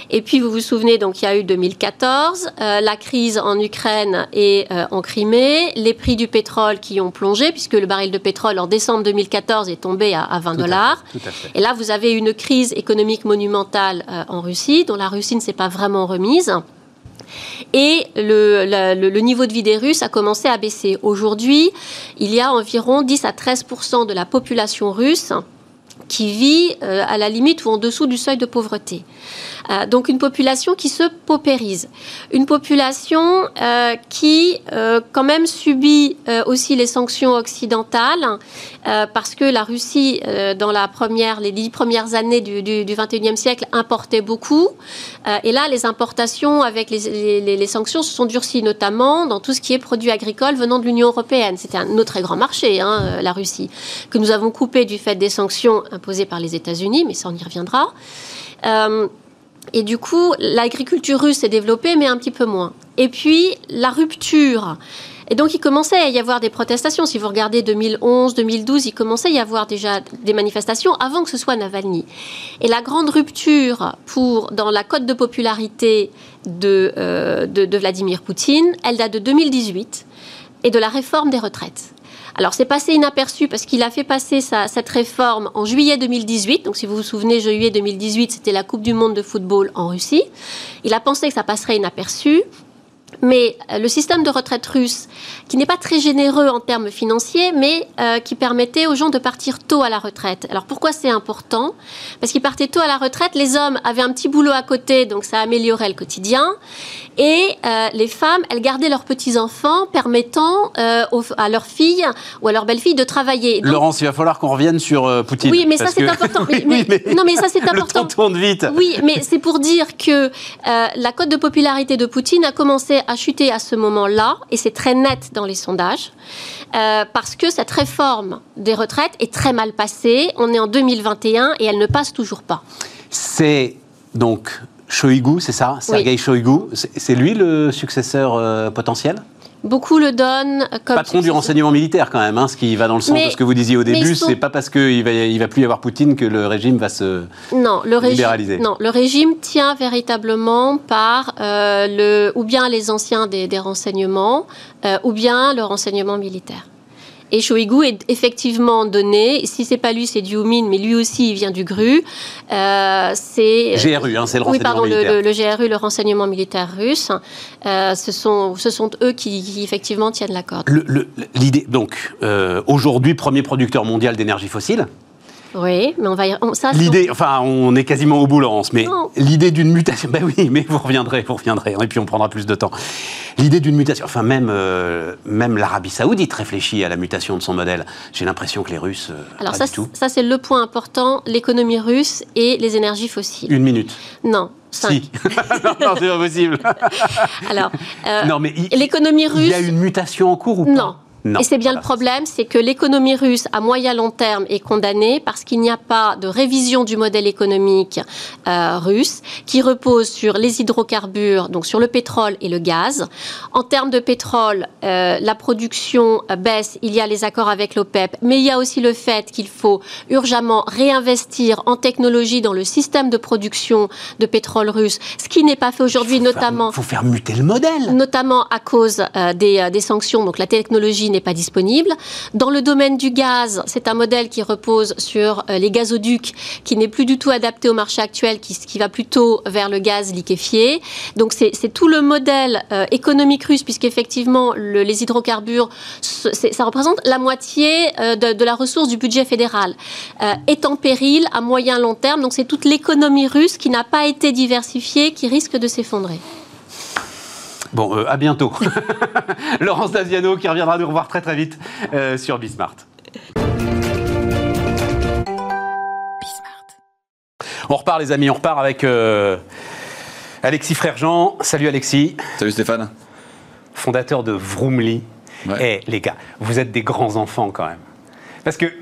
Et puis, vous vous souvenez, donc, il y a eu 2014, euh, la crise en Ukraine et en Crimée, les prix du pétrole qui ont plongé, puisque le baril de pétrole en décembre 2014 est tombé à, 20 dollars. Et là, vous avez une crise économique monumentale en Russie, dont la Russie ne s'est pas vraiment remise. Et le, niveau de vie des Russes a commencé à baisser. Aujourd'hui, il y a environ 10 à 13% de la population russe qui vit euh, à la limite ou en dessous du seuil de pauvreté. Euh, donc une population qui se paupérise, une population euh, qui quand même subit aussi les sanctions occidentales parce que la Russie dans la première, les dix premières années du, du, 21e siècle importait beaucoup et là les importations avec les, sanctions se sont durcies notamment dans tout ce qui est produits agricoles venant de l'Union européenne. C'était un autre très grand marché, hein, la Russie, que nous avons coupé du fait des sanctions imposée par les États-Unis, mais ça on y reviendra. Euh, et du coup, l'agriculture russe s'est développée, mais un petit peu moins. Et puis, la rupture. Et donc, il commençait à y avoir des protestations. Si vous regardez 2011, 2012, il commençait à y avoir déjà des manifestations avant que ce soit Navalny. Et la grande rupture pour, dans la cote de popularité de, euh, de, de Vladimir Poutine, elle date de 2018 et de la réforme des retraites. Alors c'est passé inaperçu parce qu'il a fait passer cette réforme en juillet 2018. Donc si vous vous souvenez, juillet 2018, c'était la Coupe du Monde de football en Russie. Il a pensé que ça passerait inaperçu. Mais euh, le système de retraite russe, qui n'est pas très généreux en termes financiers, mais euh, qui permettait aux gens de partir tôt à la retraite. Alors pourquoi c'est important? Parce qu'ils partaient tôt à la retraite, les hommes avaient un petit boulot à côté, donc ça améliorait le quotidien. Et euh, les femmes, elles gardaient leurs petits-enfants, permettant à leurs filles ou à leurs belles-filles de travailler. Laurence, il va falloir qu'on revienne sur Poutine. Oui, mais ça c'est important. non, mais ça c'est important. Le temps tourne vite. Oui, mais c'est pour dire que la cote de popularité de Poutine a commencé à chuté à ce moment-là, et c'est très net dans les sondages, euh, parce que cette réforme des retraites est très mal passée. On est en 2021 et elle ne passe toujours pas. C'est donc Shoigu, c'est ça? Sergei Shoigu. C'est lui le successeur euh, potentiel? Beaucoup le donnent comme. Patron du renseignement militaire, quand même, hein, ce qui va dans le sens de ce que vous disiez au début. C'est pas parce qu'il va, il va plus y avoir Poutine que le régime va se non, le libéraliser. non, le régime tient véritablement par euh, le, ou bien les anciens des, renseignements, euh, ou bien le renseignement militaire. Et Shoigu est effectivement donné. Si c'est pas lui, c'est Diumine, mais lui aussi, il vient du GRU. Euh, c'est GRU, hein, c'est le renseignement oui, pardon, militaire. Le, le, GRU, le renseignement militaire russe. Euh, ce sont, ce sont eux qui, effectivement tiennent la corde. L'idée, donc, euh, aujourd'hui, premier producteur mondial d'énergie fossile. Oui, mais on va y... ça. L'idée, enfin, on est quasiment au bout, Laurence, mais l'idée d'une mutation. Ben oui, mais vous reviendrez, vous reviendrez, et puis on prendra plus de temps. L'idée d'une mutation, enfin, même, euh, même l'Arabie Saoudite réfléchit à la mutation de son modèle. J'ai l'impression que les Russes. Euh, Alors, ça, ça c'est le point important l'économie russe et les énergies fossiles. Une minute. Non, Si. non, c'est pas possible. Alors, euh, non, mais l'économie russe. Il y a une mutation en cours ou pas? Non, et c'est bien le problème, c'est que l'économie russe à moyen long terme est condamnée parce qu'il n'y a pas de révision du modèle économique euh, russe qui repose sur les hydrocarbures, donc sur le pétrole et le gaz. En termes de pétrole, euh, la production baisse, il y a les accords avec l'OPEP, mais il y a aussi le fait qu'il faut urgemment réinvestir en technologie dans le système de production de pétrole russe, ce qui n'est pas fait aujourd'hui, notamment. Il faut faire muter le modèle. Notamment à cause euh, des, des sanctions, donc la technologie n'est pas disponible. Dans le domaine du gaz, c'est un modèle qui repose sur euh, les gazoducs, qui n'est plus du tout adapté au marché actuel, qui, va plutôt vers le gaz liquéfié. Donc c'est tout le modèle euh, économique russe, puisqu'effectivement les hydrocarbures, ça représente la moitié euh, de, la ressource du budget fédéral, est en péril à moyen long terme. Donc c'est toute l'économie russe qui n'a pas été diversifiée, qui risque de s'effondrer. Bon, euh, à bientôt. Laurence Daziano qui reviendra nous revoir très très vite euh, sur Bismart. On repart les amis, on repart avec euh, Alexis Frère-Jean. Salut Alexis. Salut Stéphane. Fondateur de Vroomly. Eh les gars, vous êtes des grands enfants quand même. Parce que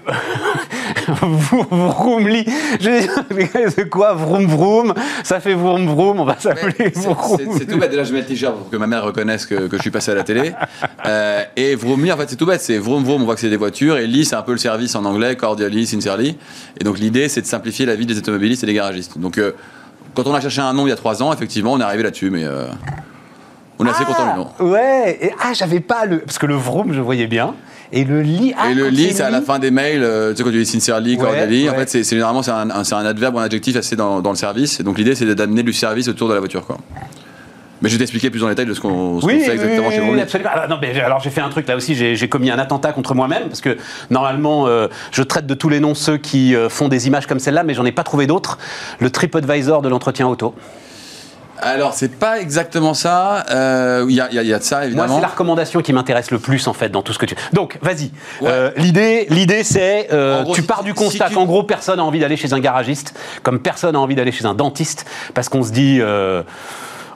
Vroomly, c'est quoi Vroom Vroom? Ça fait Vroom Vroom, on va s'appeler Vroom. C'est tout bête. Déjà, je mets le t-shirt pour que ma mère reconnaisse que, que je suis passé à la télé. Euh, et Vroomly, en fait, c'est tout bête. C'est Vroom Vroom, on voit que c'est des voitures. Et Lee, c'est un peu le service en anglais, cordially, sincerely. Et donc, l'idée, c'est de simplifier la vie des automobilistes et des garagistes. Donc, euh, quand on a cherché un nom il y a trois ans, effectivement, on est arrivé là-dessus. Mais. Euh, on est assez content du nom. Ah, ouais, et, ah, j'avais pas le. Parce que le Vroom, je voyais bien. Et le lit. Ah, et le lit, c'est à la fin des mails. euh, tu sais, quand tu dis sincerely, cordially. En fait, c'est généralement c'est un, un- un adverbe ou un adjectif assez dans, dans le service. Et donc l'idée, c'est d'amener du service autour de la voiture, quoi. Mais je vais t'expliquer plus en détail de ce qu'on Oui, fait exactement oui, chez oui, Vroomly. absolument. Alors, non, mais alors j'ai fait un truc là aussi, j'ai j'ai commis un attentat contre moi-même parce que normalement euh, je traite de tous les noms ceux qui euh, font des images comme celle-là, mais j'en ai pas trouvé d'autres. Le TripAdvisor de l'entretien auto. Alors, c'est pas exactement ça. Euh, Il y, a, y y de ça, Moi, évidemment. c'est la recommandation qui m'intéresse le plus en fait dans tout ce que tu. Donc, vas-y. Ouais. Euh, l'idée, l'idée, c'est euh, gros, tu pars du constat si tu- qu'en gros personne n'a envie d'aller chez un garagiste, comme personne n'a envie d'aller chez un dentiste, parce qu'on se dit.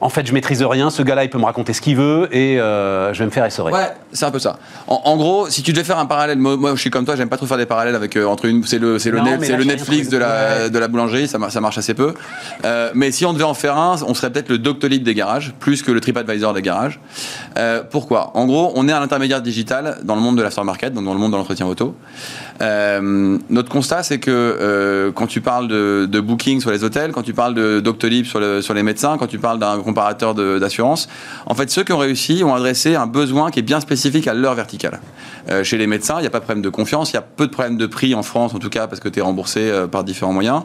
En fait, je maîtrise rien. Ce gars-là, il peut me raconter ce qu'il veut et euh, je vais me faire essorer. Ouais, c'est un peu ça. En, en gros, si tu devais faire un parallèle, moi, moi, je suis comme toi, j'aime pas trop faire des parallèles avec euh, entre une, c'est le, c'est le, net- c'est Netflix de la, de la boulangerie, ça, mar- ça marche assez peu. Euh, mais si on devait en faire un, on serait peut-être le Doctolib des garages, plus que le TripAdvisor des garages. Pourquoi? En gros, on est un intermédiaire digital dans le monde de l'aftermarket, donc dans le monde de l'entretien auto. Notre constat, c'est que quand tu parles de, de booking sur les hôtels, quand tu parles de Doctolib sur, le- sur les médecins, quand tu parles d'un comparateur de- d'assurance, en fait, ceux qui ont réussi ont adressé un besoin qui est bien spécifique à leur verticale. Euh, chez les médecins, il n'y a pas de problème de confiance, il y a peu de problèmes de prix en France, en tout cas, parce que tu es remboursé euh, par différents moyens.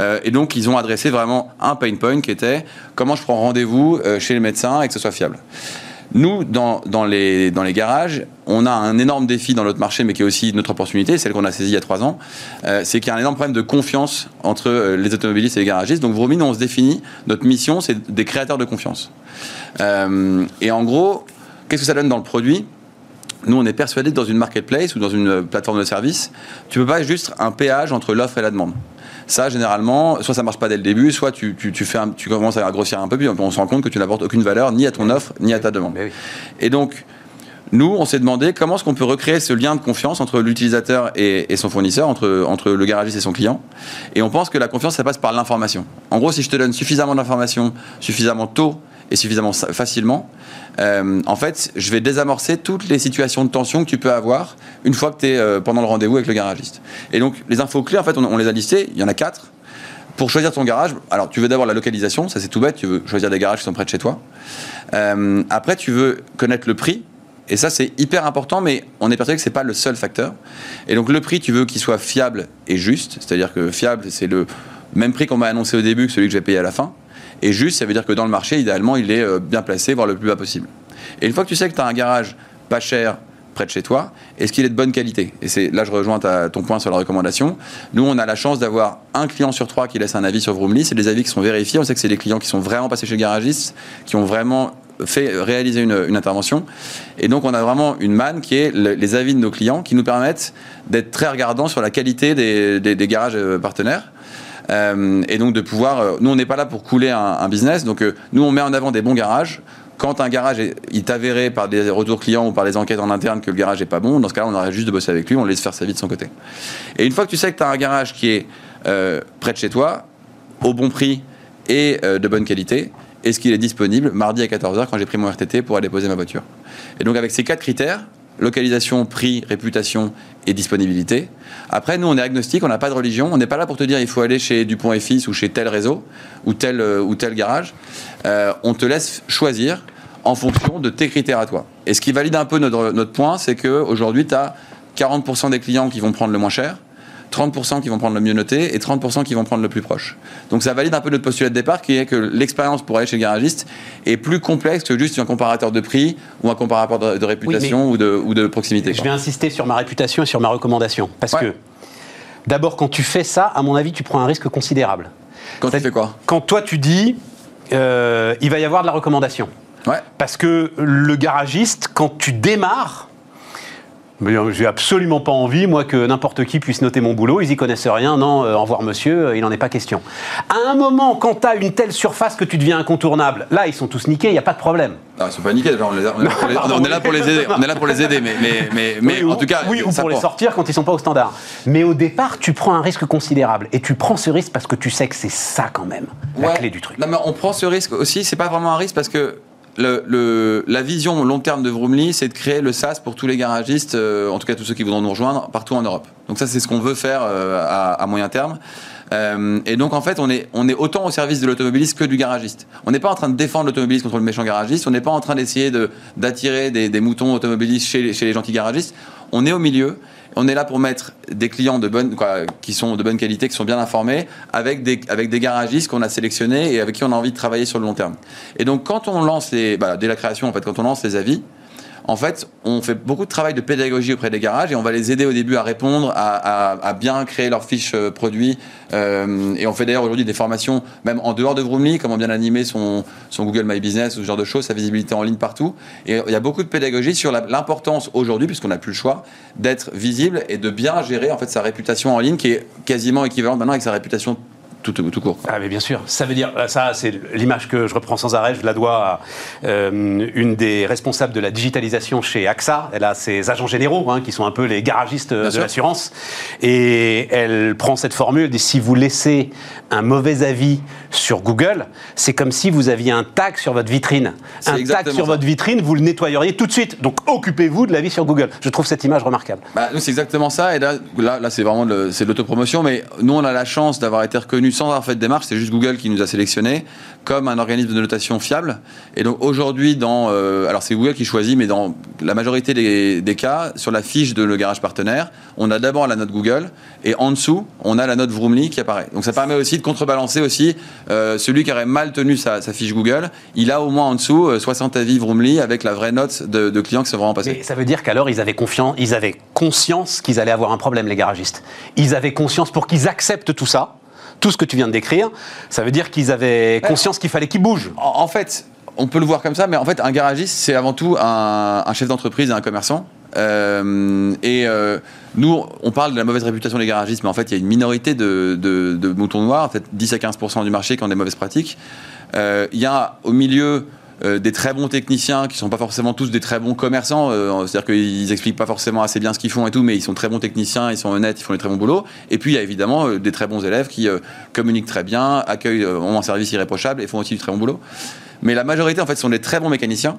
Euh, et donc, ils ont adressé vraiment un pain point qui était comment je prends rendez-vous chez les médecins et que ce soit fiable. Nous, dans, les, garages, on a un énorme défi dans notre marché, mais qui est aussi notre opportunité, celle qu'on a saisie il y a trois ans. Euh, c'est qu'il y a un énorme problème de confiance entre euh, les automobilistes et les garagistes. Donc, Vroomly, nous, on se définit, notre mission, c'est des créateurs de confiance. Euh, et en gros, qu'est-ce que ça donne dans le produit? Nous, on est persuadé que dans une marketplace ou dans une plateforme de service, tu peux pas juste un péage entre l'offre et la demande. Ça, généralement, soit ça marche pas dès le début, soit tu, tu, tu fais un- tu commences à grossir un peu, puis on se rend compte que tu n'apportes aucune valeur ni à ton offre, ni à ta demande. Oui. Et donc, nous, on s'est demandé comment est-ce qu'on peut recréer ce lien de confiance entre l'utilisateur et, et son fournisseur, entre, entre le garagiste et son client. Et on pense que la confiance, ça passe par l'information. En gros, si je te donne suffisamment d'informations, suffisamment tôt et suffisamment sa- facilement, euh, en fait, je vais désamorcer toutes les situations de tension que tu peux avoir une fois que tu es pendant le rendez-vous avec le garagiste. Et donc, les infos clés, en fait, on, les a listées, il y en a quatre. Pour choisir ton garage, alors tu veux d'abord la localisation, ça c'est tout bête, tu veux choisir des garages qui sont près de chez toi. Euh, après, tu veux connaître le prix. Et ça, c'est hyper important, mais on est persuadé que c'est pas le seul facteur. Et donc, le prix, tu veux qu'il soit fiable et juste. C'est-à-dire que fiable, c'est le même prix qu'on m'a annoncé au début que celui que j'ai payé à la fin. Et juste, ça veut dire que dans le marché, idéalement, il est euh, bien placé, voire le plus bas possible. Et une fois que tu sais que tu as un garage pas cher, près de chez toi, est-ce qu'il est de bonne qualité? Et c'est là je rejoins ton point sur la recommandation. Nous, on a la chance d'avoir un client sur trois qui laisse un avis sur Vroomly. C'est des avis qui sont vérifiés. On sait que c'est des clients qui sont vraiment passés chez le garagiste, qui ont vraiment fait réaliser une, intervention. Et donc, on a vraiment une manne qui est le- les avis de nos clients qui nous permettent d'être très regardants sur la qualité des garages euh, partenaires. Euh, et donc de pouvoir, euh, nous on n'est pas là pour couler un, business, donc euh, nous on met en avant des bons garages. Quand un garage est, avéré par des retours clients ou par des enquêtes en interne que le garage n'est pas bon, dans ce cas-là on arrête juste de bosser avec lui, on laisse faire sa vie de son côté. Et une fois que tu sais que tu as un garage qui est près de chez toi, au bon prix et de bonne qualité, est-ce qu'il est disponible mardi à 14h quand j'ai pris mon RTT pour aller poser ma voiture? Et donc avec ces quatre critères, localisation, prix, réputation et disponibilité. Après, nous, on est agnostique, on n'a pas de religion, on n'est pas là pour te dire il faut aller chez Dupont et Fils ou chez tel réseau ou tel, euh, ou tel garage. Euh, on te laisse choisir en fonction de tes critères à toi. Et ce qui valide un peu notre, notre point, c'est qu'aujourd'hui, tu as 40% des clients qui vont prendre le moins cher, 30% qui vont prendre le mieux noté et 30% qui vont prendre le plus proche. Donc ça valide un peu notre postulat de départ qui est que l'expérience pour aller chez le garagiste est plus complexe que juste un comparateur de prix ou un comparateur de, réputation ou, de, ou de proximité. Je quoi. vais insister sur ma réputation et sur ma recommandation. Parce Ouais. que, d'abord, quand tu fais ça, à mon avis, tu prends un risque considérable. Quand tu fais quoi? Quand toi, tu dis, euh, il va y avoir de la recommandation. Ouais. Parce que le garagiste, quand tu démarres, Mais euh, j'ai absolument pas envie, moi, que n'importe qui puisse noter mon boulot. Ils y connaissent rien. Non, euh, au revoir monsieur, euh, il n'en est pas question. À un moment, quand tu as une telle surface que tu deviens incontournable, là, ils sont tous niqués, il n'y a pas de problème. Non, ils sont pas niqués, on, est là- on pour les- on est là pour les aider. On est là pour les aider, mais, mais, mais, mais Oui, en tout cas, oui, ou pour les sortir quand ils sont pas au standard. Mais au départ, tu prends un risque considérable. Et tu prends ce risque parce que tu sais que c'est ça, quand même, la clé du truc. Non, mais on prend ce risque aussi. C'est pas vraiment un risque parce que la vision long terme de Vroomly, c'est de créer le SaaS pour tous les garagistes, euh, en tout cas tous ceux qui voudront nous rejoindre partout en Europe. Donc ça, c'est ce qu'on veut faire euh, à, moyen terme. Euh, et donc en fait, on est, autant au service de l'automobiliste que du garagiste. On n'est pas en train de défendre l'automobiliste contre le méchant garagiste. On n'est pas en train d'essayer de- d'attirer des, moutons automobilistes chez chez les gentils garagistes. On est au milieu. On est là pour mettre des clients qui sont de bonne qualité, qui sont bien informés, avec des, avec des garagistes qu'on a sélectionnés et avec qui on a envie de travailler sur le long terme. Et donc, quand on lance les, bah, dès la création, en fait, quand on lance les avis, en fait, on fait beaucoup de travail de pédagogie auprès des garages et on va les aider au début à répondre, à, bien créer leurs fiches euh, produits. Euh, et on fait d'ailleurs aujourd'hui des formations, même en dehors de Vroomly, comment bien animer son, Google My Business, ce genre de choses, sa visibilité en ligne partout. Et il y a beaucoup de pédagogie sur l'importance aujourd'hui, puisqu'on n'a plus le choix, d'être visible et de bien gérer en fait sa réputation en ligne, qui est quasiment équivalente maintenant avec sa réputation tout, tout court. Ah mais bien sûr, ça veut dire, ça c'est l'image que je reprends sans arrêt, je la dois à euh, une des responsables de la digitalisation chez AXA, elle a ses agents généraux hein, qui sont un peu les garagistes de sûr. l'assurance, et elle prend cette formule, dit si vous laissez un mauvais avis sur Google, c'est comme si vous aviez un tag sur votre vitrine. Un tag sur ça. votre vitrine, vous le nettoyeriez tout de suite, donc occupez-vous de l'avis sur Google. Je trouve cette image remarquable. Bah, c'est exactement ça. Et là, là, là c'est vraiment de, c'est de l'autopromotion. Mais nous, on a la chance d'avoir été reconnus sans avoir fait de démarche. C'est juste Google qui nous a sélectionnés comme un organisme de notation fiable. Et donc aujourd'hui, dans, euh, alors c'est Google qui choisit, mais dans la majorité des, cas, sur la fiche de le garage partenaire, on a d'abord la note Google et en dessous, on a la note Vroomly qui apparaît. Donc ça permet aussi de contrebalancer aussi euh, celui qui aurait mal tenu sa, sa fiche Google. Il a au moins en dessous euh, 60 avis Vroomly avec la vraie note de, de clients qui sont vraiment passés. Mais ça veut dire qu'alors ils avaient confiance, ils avaient conscience qu'ils allaient avoir un problème, les garagistes. Ils avaient conscience pour qu'ils acceptent tout ça, tout ce que tu viens de décrire. Ça veut dire qu'ils avaient conscience qu'il fallait qu'ils bougent. En, en fait, on peut le voir comme ça, mais en fait, un garagiste, c'est avant tout un, un chef d'entreprise et un commerçant. Euh, et euh, nous, on parle de la mauvaise réputation des garagistes, mais en fait, il y a une minorité de, de- de moutons noirs, peut-être 10 à 15 du marché qui ont des mauvaises pratiques. Euh, il y a au milieu euh, des très bons techniciens qui sont pas forcément tous des très bons commerçants, euh, c'est-à-dire qu'ils expliquent pas forcément assez bien ce qu'ils font et tout, mais ils sont très bons techniciens, ils sont honnêtes, ils font des très bons boulots. Et puis il y a évidemment euh, des très bons élèves qui communiquent très bien, accueillent, ont un service irréprochable et font aussi du très bon boulot. Mais la majorité en fait sont des très bons mécaniciens.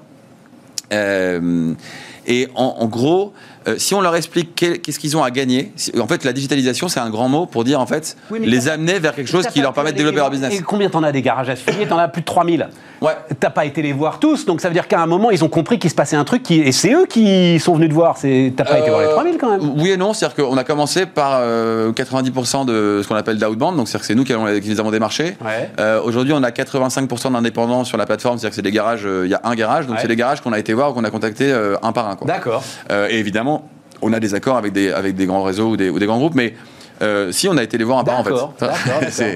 Et en, en gros, euh, si on leur explique qu'est-ce qu'ils ont à gagner, en fait, la digitalisation, c'est un grand mot pour dire, en fait, Oui, les amener vers quelque chose qui leur permet de développer leur business. Et combien t'en as des garages affiliés T'en as plus de 3000. Ouais. T'as pas été les voir tous, donc ça veut dire qu'à un moment, ils ont compris qu'il se passait un truc, qui, et c'est eux qui sont venus te voir. C'est- T'as pas été voir les Euh, 3000 quand même. Oui et non, c'est-à-dire qu'on a commencé par euh, 90% de ce qu'on appelle d'outbound, donc c'est-à-dire que c'est nous qui, allons- qui les avons démarchés. Ouais. Euh, Aujourd'hui, on a 85% d'indépendants sur la plateforme, c'est-à-dire que c'est des garages, euh, il y a un garage, donc Ouais. c'est des garages qu'on a été voir ou qu'on a contacté euh, un par un. D'accord. Euh, et évidemment, on a des accords avec des, avec des grands réseaux ou des, ou des grands groupes, mais euh, si on a été les voir un par en fait.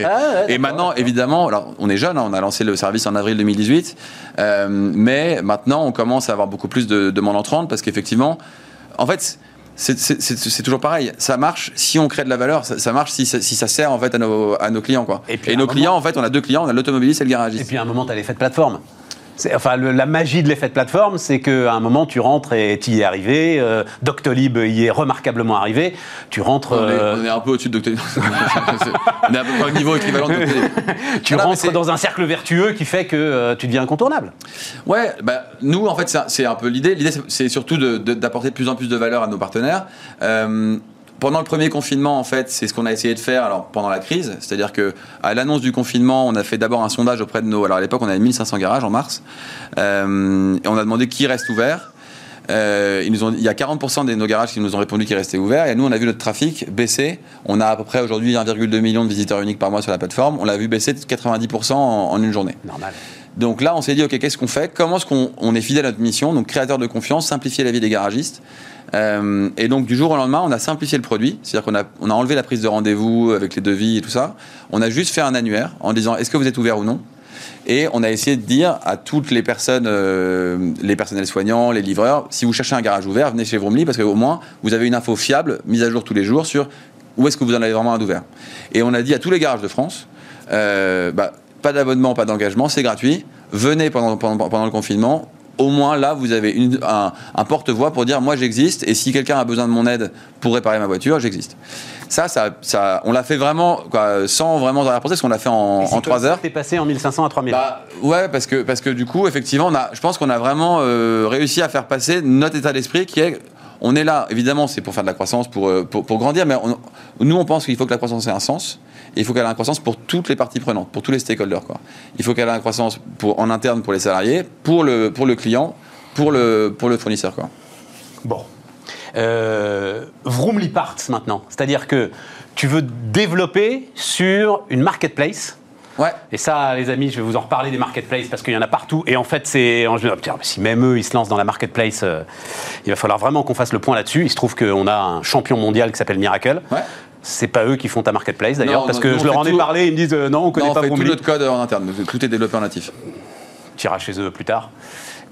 Ah ouais, et maintenant, évidemment, alors on est jeune, hein, on a lancé le service en avril 2018, euh, mais maintenant on commence à avoir beaucoup plus de demandes entrantes parce qu'effectivement, en fait, c'est- toujours pareil. Ça marche si on crée de la valeur, ça, ça marche si, ça- si ça sert en fait à nos, à nos clients. Quoi. Et Et, puis, nos moment- clients, en fait, on a deux clients, on a l'automobiliste et le Et garagiste. puis à un moment, t'as l'effet de plateforme. Enfin, le- la magie de l'effet de plateforme, c'est qu'à un moment, tu rentres et tu y es arrivé. euh, Doctolib y est remarquablement arrivé. Tu rentres, On, est, euh, on est un peu au-dessus de Doctolib. on est à peu près au niveau équivalent de Doctolib. tu Ah rentres dans un cercle vertueux qui fait que euh, tu deviens incontournable. Ouais, bah, nous, en fait, c'est un- peu l'idée. L'idée, c'est- surtout de- de- d'apporter de, plus en plus de valeur à nos partenaires. Pendant le premier confinement, en fait, c'est ce qu'on a essayé de faire alors, pendant la crise. C'est-à-dire que à l'annonce du confinement, on a fait d'abord un sondage auprès de nos. Alors à l'époque, on avait 1500 garages en mars. Euh, et on a demandé qui reste ouvert. Euh, ils nous ont, il y a 40% de nos garages qui nous ont répondu qu'ils restaient ouverts. Et nous, on a vu notre trafic baisser. On a à peu près aujourd'hui 1,2 million de visiteurs uniques par mois sur la plateforme. On l'a vu baisser de 90% en- en une journée. Normal. Donc là, on s'est dit, OK, qu'est-ce qu'on fait? Comment est-ce qu'on on est fidèle à notre mission? Donc, créateur de confiance, simplifier la vie des garagistes. Euh, et donc, du jour au lendemain, on a simplifié le produit. C'est-à-dire qu'on a, on a enlevé la prise de rendez-vous avec les devis et tout ça. On a juste fait un annuaire en disant, est-ce que vous êtes ouvert ou non? Et on a essayé de dire à toutes les personnes, euh, les personnels soignants, les livreurs, si vous cherchez un garage ouvert, venez chez Vromly parce qu'au moins vous avez une info fiable, mise à jour tous les jours sur où est-ce que vous en avez vraiment un ouvert. Et on a dit à tous les garages de France, euh, bah, pas d'abonnement, pas d'engagement, c'est gratuit. Venez pendant, le confinement, au moins là, vous avez un porte-voix pour dire moi j'existe et si quelqu'un a besoin de mon aide pour réparer ma voiture, j'existe. Ça, ça, ça, on l'a fait vraiment quoi, sans vraiment en penser parce qu'on l'a fait en, en 3 heures. T'es passé en 1500 à 3000. Bah, ouais, parce que, parce que du coup, effectivement, on a, je pense qu'on a vraiment euh, réussi à faire passer notre état d'esprit qui est. On est là, évidemment, c'est pour faire de la croissance, pour, euh, pour, pour grandir, mais on- nous, on pense qu'il faut que la croissance ait un sens. Et il faut qu'elle ait une croissance pour toutes les parties prenantes, pour tous les stakeholders. Quoi. Il faut qu'elle ait une croissance pour, en interne pour les salariés, pour le, pour le client, pour le, pour le fournisseur. Quoi. Bon. Euh, Vroomly Parts maintenant. C'est-à-dire que tu veux développer sur une marketplace. Ouais. Et ça, les amis, je vais vous en reparler des marketplaces parce qu'il y en a partout. Et en fait, c'est. tiens, Si même eux, ils se lancent dans la marketplace, euh, il va falloir vraiment qu'on fasse le point là-dessus. Il se trouve qu'on a un champion mondial qui s'appelle Miracle. Ouais. C'est pas eux qui font ta marketplace d'ailleurs, parce que nous, je leur en ai parlé, ils me disent euh, non, on connaît Non, on pas fait tout notre code en interne, tout est développé en natif. Tu iras chez eux plus tard,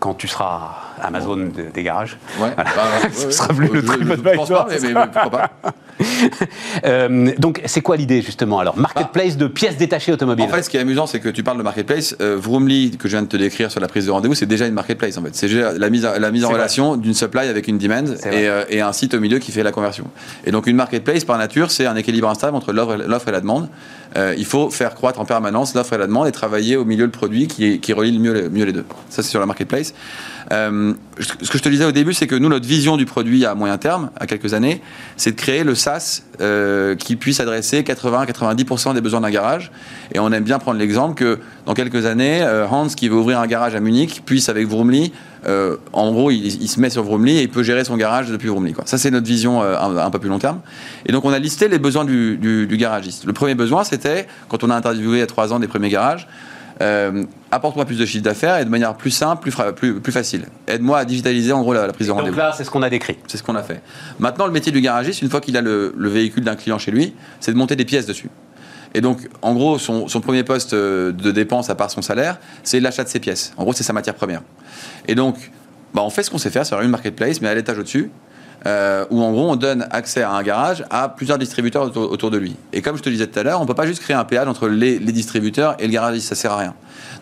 quand tu seras Amazon de- des garages. Ouais. Voilà. Bah, ouais, Ce sera plus le Je- truc Euh, donc, c'est quoi l'idée justement alors Marketplace de pièces détachées automobiles. En fait, ce qui est amusant, c'est que tu parles de marketplace. Euh, Vroomly, que je viens de te décrire sur la prise de rendez-vous, c'est déjà une marketplace en fait. C'est la mise, la mise en relation d'une supply avec une demand et, euh, et un site au milieu qui fait la conversion. Et donc une marketplace, par nature, c'est un équilibre instable entre l'offre et, la demande. Euh, il faut faire croître en permanence l'offre et la demande et travailler au milieu le produit qui, relie le mieux, mieux les deux. Ça, c'est sur la marketplace. Euh, ce que je te disais au début, c'est que nous, notre vision du produit à moyen terme, à quelques années, c'est de créer le SaaS euh, qui puisse adresser 80-90% des besoins d'un garage. Et on aime bien prendre l'exemple que dans quelques années, euh, Hans, qui veut ouvrir un garage à Munich, puisse avec Vroomly, en gros, il, se met sur Vroomly et il peut gérer son garage depuis Vroomly. Ça, c'est notre vision un, un peu plus long terme. Et donc, on a listé les besoins du, du- garagiste. Le premier besoin, c'était, quand on a interviewé a trois ans des premiers garages, euh, apporte-moi plus de chiffre d'affaires et de manière plus simple, plus, fra- plus, plus facile. Aide-moi à digitaliser en gros la, la prise de donc rendez-vous. là, c'est ce qu'on a décrit. C'est ce qu'on a fait. Maintenant, le métier du garagiste, une fois qu'il a le, le véhicule d'un client chez lui, c'est de monter des pièces dessus. Et donc, en gros, son, son premier poste euh, de dépense, à part son salaire, c'est l'achat de ses pièces. En gros, c'est sa matière première. Et donc, bah, on fait ce qu'on sait faire sur une marketplace, mais à l'étage au-dessus, euh, où en gros, on donne accès à un garage à plusieurs distributeurs autour, de lui. Et comme je te disais tout à l'heure, on ne peut pas juste créer un péage entre les, distributeurs et le garagiste, ça sert à rien.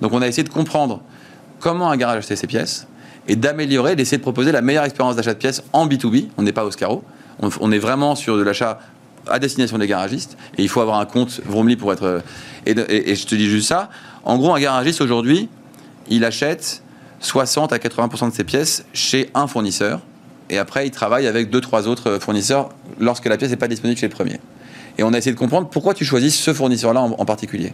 Donc, on a essayé de comprendre comment un garage achetait ses pièces et d'améliorer, d'essayer de proposer la meilleure expérience d'achat de pièces en B2B. On n'est pas au Scaro. On, est vraiment sur de l'achat à destination des garagistes. Et il faut avoir un compte Vroomly pour être. Et, de- et- et je te dis juste ça. En gros, un garagiste aujourd'hui, il achète 60 à 80% de ses pièces chez un fournisseur. Et après, il travaille avec deux, trois autres fournisseurs lorsque la pièce n'est pas disponible chez le premier. Et on a essayé de comprendre pourquoi tu choisis ce fournisseur-là en, particulier.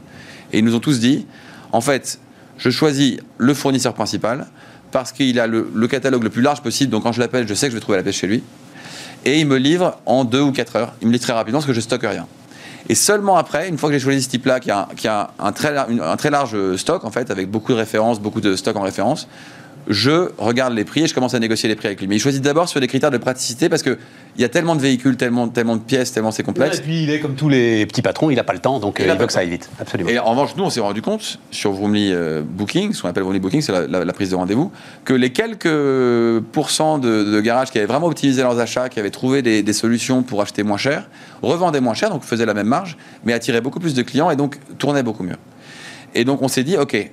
Et ils nous ont tous dit, en fait, je choisis le fournisseur principal parce qu'il a le, catalogue le plus large possible. Donc quand je l'appelle, je sais que je vais trouver la pièce chez lui. Et il me livre en deux ou quatre heures. Il me livre très rapidement parce que je stocke rien. Et seulement après, une fois que j'ai choisi ce type-là, qui a, un, très, un très large stock, en fait, avec beaucoup de références, beaucoup de stock en référence, je regarde les prix et je commence à négocier les prix avec lui. Mais il choisit d'abord sur des critères de praticité parce qu'il y a tellement de véhicules, tellement, tellement de pièces, tellement c'est complexe. Et puis il est comme tous les petits patrons, il n'a pas le temps, donc Il euh, il pas veut que ça aille vite. Absolument. Et en revanche, nous, on s'est rendu compte sur Vroomly euh, Booking, ce qu'on appelle Vroomly Booking, c'est la, la- la prise de rendez-vous, que les quelques pourcents de, de garages qui avaient vraiment optimisé leurs achats, qui avaient trouvé des, des solutions pour acheter moins cher, revendaient moins cher, donc faisaient la même marge, mais attiraient beaucoup plus de clients et donc tournaient beaucoup mieux. Et donc on s'est dit, ok,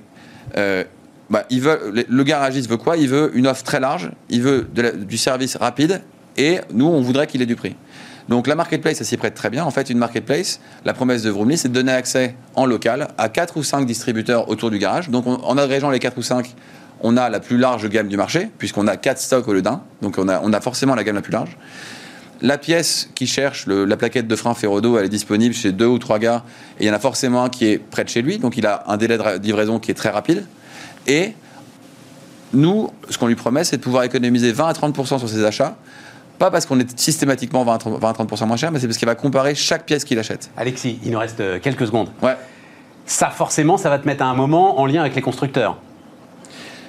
euh, bah, le- garagiste veut quoi? Il veut une offre très large, il veut du service rapide, et nous, on voudrait qu'il ait du prix. Donc la marketplace, ça s'y prête très bien. En fait, une marketplace, la promesse de Vroomly, c'est de donner accès en local à 4 ou 5 distributeurs autour du garage. Donc on- en agrégeant les 4 ou 5, on a la plus large gamme du marché, puisqu'on a 4 stocks au lieu d'un. Donc on a, forcément la gamme la plus large. La pièce qui cherche, la plaquette de frein Ferrodo, elle est disponible chez deux ou trois gars. Et il y en a forcément un qui est près de chez lui, donc il a un délai de ra- livraison qui est très rapide. Et nous, ce qu'on lui promet, c'est de pouvoir économiser 20 à 30% sur ses achats. Pas parce qu'on est systématiquement 20 à 30 20 à 30% moins cher, mais c'est parce qu'il va comparer chaque pièce qu'il achète. Alexis, il nous reste euh, quelques secondes. Ouais. Ça, forcément, ça va te mettre à un moment en lien avec les constructeurs.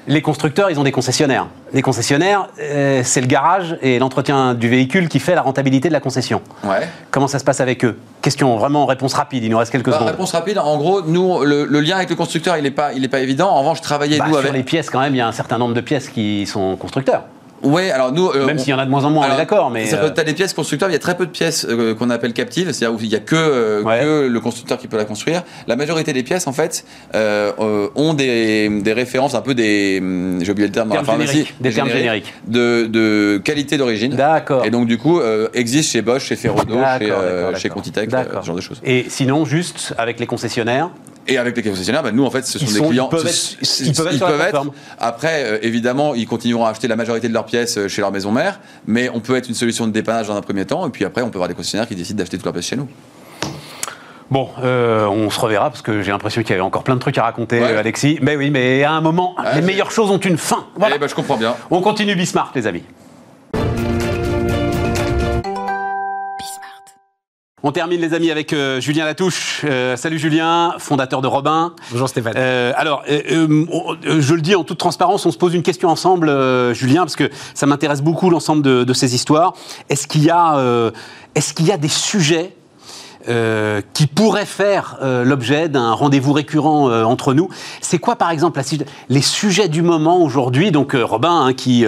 Les constructeurs, ils ont des concessionnaires. Les concessionnaires, euh, c'est le garage et l'entretien du véhicule qui fait la rentabilité de la concession. Ouais. Comment ça se passe avec eux? Question vraiment réponse rapide, il nous reste quelques Bah, secondes. réponse rapide, en gros, nous, le, le lien avec le constructeur, il n'est pas, il est pas évident. En revanche, travailler, Bah, nous, sur avec. les pièces, quand même, il y a un certain nombre de pièces qui sont constructeurs. Ouais, alors nous. euh, Même s'il y en a de moins en moins, on est d'accord, mais. euh, T'as des pièces constructeurs, il y a très peu de pièces euh, qu'on appelle captives, c'est-à-dire où il n'y a que, euh, Ouais. que le constructeur qui peut la construire. La majorité des pièces, en fait, ont des, des références, un peu des. hum, J'ai oublié le terme dans Termes la pharmacie. génériques, des termes génériques. De, de qualité d'origine. D'accord. Et donc, du coup, existe chez Bosch, chez Ferrodo, chez, chez. Contitech, ce genre de choses. Et sinon, juste avec les concessionnaires, Et avec les concessionnaires, bah, nous, en fait, ce sont Ils des sont- ils clients. peuvent être- ils peuvent être. Après, euh, évidemment, ils continueront à acheter la majorité de leurs pièces euh, chez leur maison mère, mais on peut être une solution de dépannage dans un premier temps, et puis après, on peut avoir des concessionnaires qui décident d'acheter toutes leurs pièces chez nous. Bon, euh, on se reverra parce que j'ai l'impression qu'il y avait encore plein de trucs à raconter, Ouais. Alexis. Mais oui, mais à un moment, Ouais, les meilleures choses ont une fin. Voilà. Eh ben, je comprends bien. On continue Bismarck, les amis. On termine, les amis, avec euh, Julien Latouche. Euh, salut Julien, fondateur de Robin. Bonjour Stéphane. Euh, alors, je le dis en toute transparence, on se pose une question ensemble, euh, Julien, parce que ça m'intéresse beaucoup l'ensemble de, de ces histoires. Est-ce qu'il y a, euh, est-ce qu'il y a des sujets euh, qui pourraient faire euh, l'objet d'un rendez-vous récurrent euh, entre nous. C'est quoi, par exemple, la les sujets du moment aujourd'hui? Donc, Robin, hein, qui,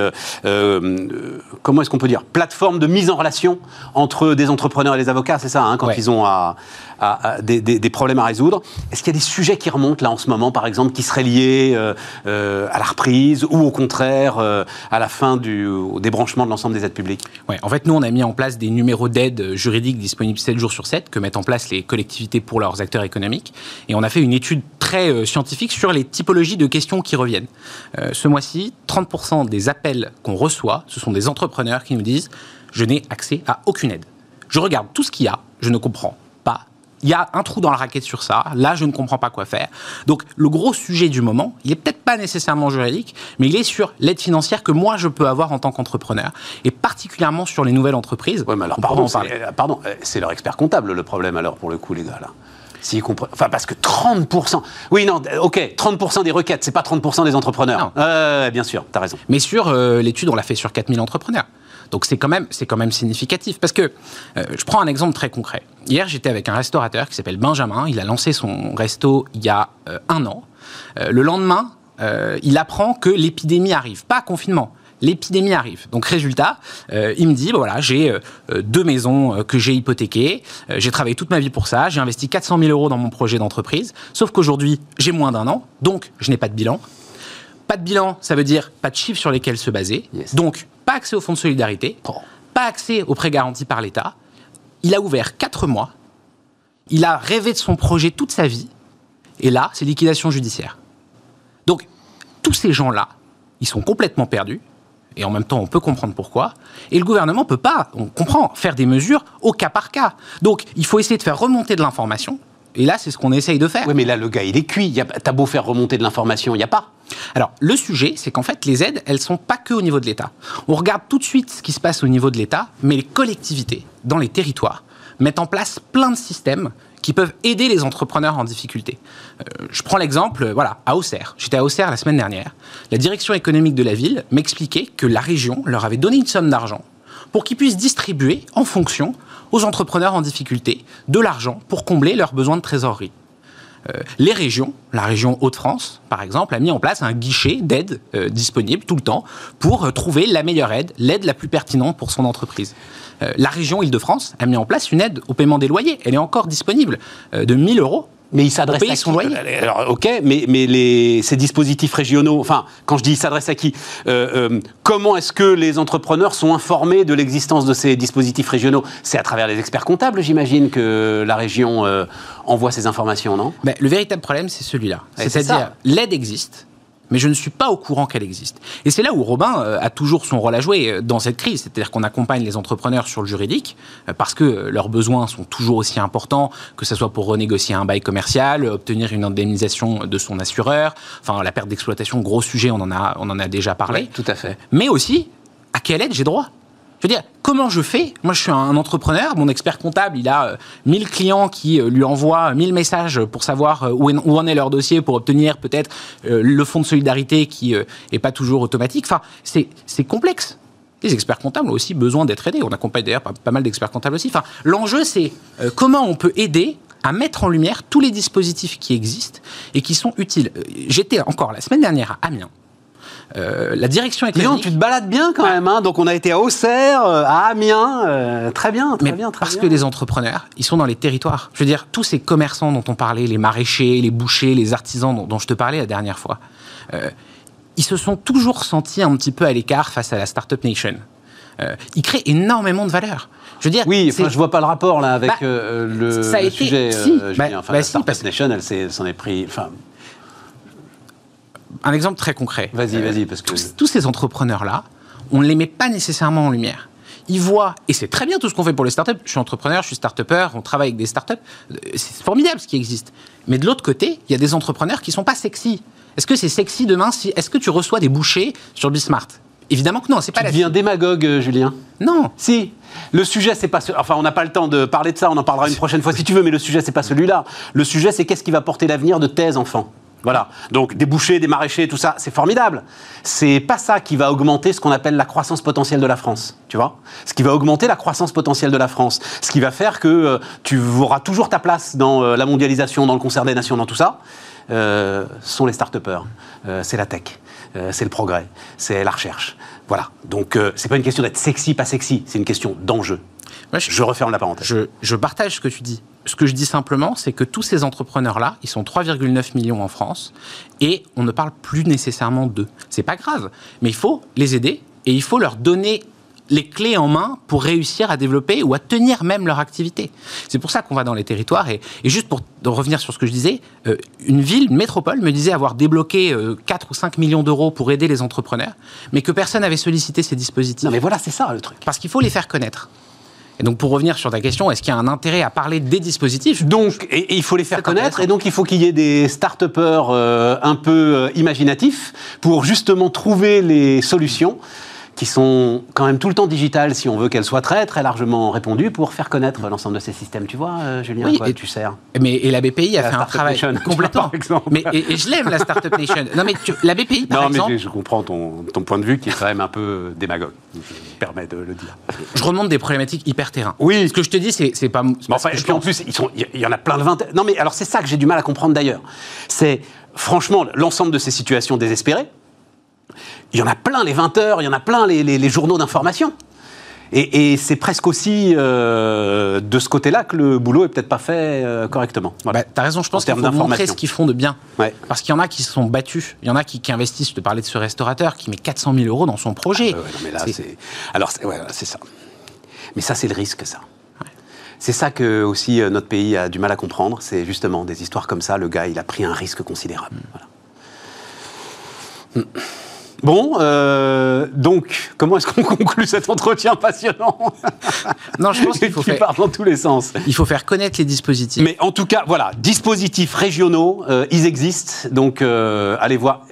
comment est-ce qu'on peut dire, plateforme de mise en relation entre des entrepreneurs et les avocats, c'est ça, hein, quand Ouais. ils ont à, à- des, problèmes à résoudre. Est-ce qu'il y a des sujets qui remontent là en ce moment, par exemple, qui seraient liés euh, euh, à la reprise ou au contraire euh, à la fin du débranchement de l'ensemble des aides publiques? Ouais, en fait, nous, on a mis en place des numéros d'aide juridiques disponibles 7 jours sur 7 que mettent en place les collectivités pour leurs acteurs économiques. Et on a fait une étude très scientifique sur les typologies de questions qui reviennent. Ce mois-ci, 30% des appels qu'on reçoit, ce sont des entrepreneurs qui nous disent Je n'ai accès à aucune aide. Je regarde tout ce qu'il y a, je ne comprends. Il y a un trou dans la raquette sur ça. Là, je ne comprends pas quoi faire. Donc, le gros sujet du moment, il est peut-être pas nécessairement juridique, mais il est sur l'aide financière que moi je peux avoir en tant qu'entrepreneur, et particulièrement sur les nouvelles entreprises. Ouais, mais alors, pardon, euh, pardon, c'est leur expert comptable le problème, alors, pour le coup, les gars, là. Comprennent. Enfin, parce que 30%. Oui, non, ok, 30% des requêtes, c'est pas 30% des entrepreneurs. Euh, bien sûr, t'as raison. Mais sur euh, l'étude, on l'a fait sur 4000 entrepreneurs. Donc c'est quand même, c'est quand même significatif. Parce que euh, je prends un exemple très concret. Hier, j'étais avec un restaurateur qui s'appelle Benjamin. Il a lancé son resto il y a euh, un an. Euh, le lendemain, il apprend que l'épidémie arrive, pas confinement. L'épidémie arrive. Donc résultat, euh, il me dit, bah voilà, j'ai euh, deux maisons euh, que j'ai hypothéquées, j'ai travaillé toute ma vie pour ça, j'ai investi 400 000 euros dans mon projet d'entreprise, sauf qu'aujourd'hui, j'ai moins d'un an, donc je n'ai pas de bilan. Pas de bilan, ça veut dire pas de chiffres sur lesquels se baser. Yes. Donc, pas accès au fonds de solidarité, pas accès aux prêts garantis par l'État. Il a ouvert 4 mois. Il a rêvé de son projet toute sa vie. Et là, c'est liquidation judiciaire. Donc, tous ces gens-là, ils sont complètement perdus. Et en même temps, on peut comprendre pourquoi. Et le gouvernement peut pas, on comprend, faire des mesures au cas par cas. Donc, il faut essayer de faire remonter de l'information. Et là, c'est ce qu'on essaye de faire. Oui, mais là, le gars, il est cuit. T'as beau faire remonter de l'information, il n'y a pas. Alors, le sujet, c'est qu'en fait, les aides, elles sont pas que au niveau de l'État. On regarde tout de suite ce qui se passe au niveau de l'État, mais les collectivités, dans les territoires, mettent en place plein de systèmes qui peuvent aider les entrepreneurs en difficulté. Euh, je prends l'exemple, euh, voilà, à Auxerre. J'étais à Auxerre la semaine dernière. La direction économique de la ville m'expliquait que la région leur avait donné une somme d'argent pour qu'ils puissent distribuer, en fonction, aux entrepreneurs en difficulté, de l'argent pour combler leurs besoins de trésorerie. Euh, les régions, la région Hauts-de-France, par exemple, a mis en place un guichet d'aide euh, disponible tout le temps pour euh, trouver la meilleure aide, l'aide la plus pertinente pour son entreprise. La région Île-de-France a mis en place une aide au paiement des loyers. Elle est encore disponible de 1000 euros. Mais il s'adresse à son qui loyer. Euh, Alors, ok, mais, mais les, ces dispositifs régionaux, enfin, quand je dis s'adresse à qui, euh, euh, comment est-ce que les entrepreneurs sont informés de l'existence de ces dispositifs régionaux? C'est à travers les experts comptables, j'imagine, que la région euh, envoie ces informations, non? Ben, le véritable problème, c'est celui-là. C'est-à-dire, l'aide existe, mais je ne suis pas au courant qu'elle existe. Et c'est là où Robin euh, a toujours son rôle à jouer euh, dans cette crise. C'est-à-dire qu'on accompagne les entrepreneurs sur le juridique, euh, parce que leurs besoins sont toujours aussi importants, que ce soit pour renégocier un bail commercial, obtenir une indemnisation de son assureur, enfin la perte d'exploitation, gros sujet, on en a, on en a déjà parlé. tout à fait. Mais aussi, à quelle aide j'ai droit? Je veux dire, comment je fais? Moi, je suis un entrepreneur. Mon expert comptable, il a 1000 clients qui lui envoient 1000 messages pour savoir où, en est leur dossier, pour obtenir peut-être le fonds de solidarité qui n'est pas toujours automatique. Enfin, c'est complexe. Les experts comptables ont aussi besoin d'être aidés. On accompagne d'ailleurs pas, pas mal d'experts comptables aussi. Enfin, l'enjeu, c'est comment on peut aider à mettre en lumière tous les dispositifs qui existent et qui sont utiles. J'étais encore la semaine dernière à Amiens. Euh, la direction économique. tu te balades bien quand même. Hein. Donc on a été à Auxerre, euh, à Amiens, euh, très bien, très bien, parce que les entrepreneurs, ils sont dans les territoires. Je veux dire, tous ces commerçants dont on parlait, les maraîchers, les bouchers, les artisans dont, dont je te parlais la dernière fois, ils se sont toujours sentis un petit peu à l'écart face à la startup nation. ils créent énormément de valeur. Je veux dire, oui, enfin, je vois pas le rapport là avec bah, le, ça a été, sujet. Si, bah, enfin, bah, la startup nation, elle s'en est pris. Enfin, un exemple très concret. Vas-y, euh, vas-y, parce que tous, ces entrepreneurs-là, on ne les met pas nécessairement en lumière. Ils voient, et c'est très bien tout ce qu'on fait pour les startups. Je suis entrepreneur, je suis start-upper, on travaille avec des startups. Euh, c'est formidable ce qui existe. Mais de l'autre côté, il y a des entrepreneurs qui sont pas sexy. Est-ce que c'est sexy demain si, Est-ce que tu reçois des bouchées sur Bismart Évidemment que non, c'est pas tu la. deviens démagogue, euh, Julien. Non. Si. Le sujet, c'est pas. Enfin, on n'a pas le temps de parler de ça. On en parlera une prochaine fois si tu veux. Mais le sujet, c'est pas celui-là. Le sujet, c'est qu'est-ce qui va porter l'avenir de tes enfants? Voilà. Donc des bouchers, des maraîchers, tout ça, c'est formidable. C'est pas ça qui va augmenter ce qu'on appelle la croissance potentielle de la France, tu vois Ce qui va augmenter la croissance potentielle de la France, ce qui va faire que euh, tu auras toujours ta place dans euh, la mondialisation, dans le concert des nations, dans tout ça, euh, sont les start-upers. c'est la tech, c'est le progrès, c'est la recherche. Voilà. Donc c'est pas une question d'être sexy, pas sexy, c'est une question d'enjeu. Je, referme la parenthèse. Je, je partage ce que tu dis ce que je dis simplement, c'est que tous ces entrepreneurs-là, ils sont 3,9 millions en France, et on ne parle plus nécessairement d'eux. C'est pas grave, mais il faut les aider et il faut leur donner les clés en main pour réussir à développer ou à tenir même leur activité. C'est pour ça qu'on va dans les territoires. Et, juste pour revenir sur ce que je disais, euh, une ville, une métropole, me disait avoir débloqué 4 euh, ou 5 millions d'euros pour aider les entrepreneurs, mais que personne n'avait sollicité ces dispositifs. Non, mais voilà, c'est ça le truc. Parce qu'il faut les faire connaître. Et donc, pour revenir sur ta question, est-ce qu'il y a un intérêt à parler des dispositifs? Donc, et, il faut les faire connaître, et donc il faut qu'il y ait des start-upers euh, un peu euh, imaginatifs pour justement trouver les solutions qui sont quand même tout le temps digitales si on veut qu'elles soient très très largement répondues pour faire connaître l'ensemble de ces systèmes. Tu vois, euh, Julien, oui, et, tu sers. Mais et la BPI a fait un travail Nation, complètement. Mais et, je l'aime la Startup Nation. Non mais la BPI par non, mais je comprends ton, ton, point de vue qui est quand même un peu démagogue. Je me permets de le dire. Je remonte des problématiques hyper terrain. Oui. Ce que je te dis, c'est pas. Enfin, et puis en plus, il y en a plein de 20. Non mais alors c'est ça que j'ai du mal à comprendre d'ailleurs. C'est franchement l'ensemble de ces situations désespérées il y en a plein les 20 heures, il y en a plein les, journaux d'information. Et, c'est presque aussi euh, de ce côté-là que le boulot est peut-être pas fait euh, correctement. Voilà. Bah, T'as raison, je pense qu'il faut montrer ce qu'ils font de bien. Parce qu'il y en a qui se sont battus, il y en a qui, investissent. Je te parlais de ce restaurateur qui met 400 000 euros dans son projet. Ah, mais là, c'est... Alors, c'est ça. Mais ça, c'est le risque, ça. C'est ça que aussi euh, notre pays a du mal à comprendre. C'est justement des histoires comme ça. Le gars, il a pris un risque considérable. Voilà. Hmm. Bon, euh, donc, comment est-ce qu'on conclut cet entretien passionnant Non, je pense qu'il faut faire... dans tous les sens. Il faut faire connaître les dispositifs. Mais en tout cas, voilà, dispositifs régionaux, euh, ils existent, donc euh, allez voir.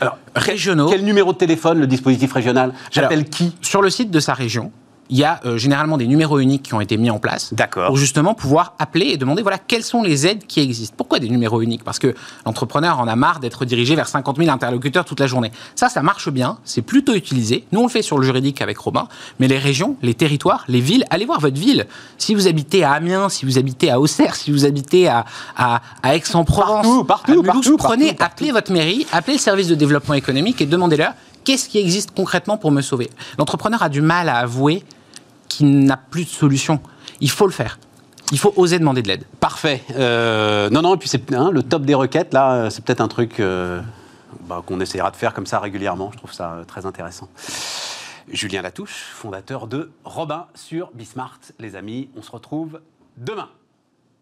Alors, régionaux. Quel numéro de téléphone, le dispositif régional? J'appelle qui? Sur le site de sa région, il y a euh, généralement des numéros uniques qui ont été mis en place pour justement pouvoir appeler et demander voilà quelles sont les aides qui existent. Pourquoi des numéros uniques? Parce que l'entrepreneur en a marre d'être dirigé vers 50 000 interlocuteurs toute la journée. Ça, ça marche bien, c'est plutôt utilisé. Nous, on le fait sur le juridique avec Robin, mais les régions, les territoires, les villes, allez voir votre ville. Si vous habitez à Amiens, si vous habitez à Auxerre, si vous habitez à, à, Aix-en-Provence, partout, partout, prenez, appelez votre mairie, appelez le service de développement économique et demandez-leur qu'est-ce qui existe concrètement pour me sauver. L'entrepreneur a du mal à avouer qui n'a plus de solution. Il faut le faire. Il faut oser demander de l'aide. Parfait. Euh, non, non, et puis c'est hein, le top des requêtes, là, c'est peut-être un truc euh, bah, qu'on essaiera de faire comme ça régulièrement. Je trouve ça euh, très intéressant. Julien Latouche, fondateur de Robin sur Bismart. Les amis, on se retrouve demain.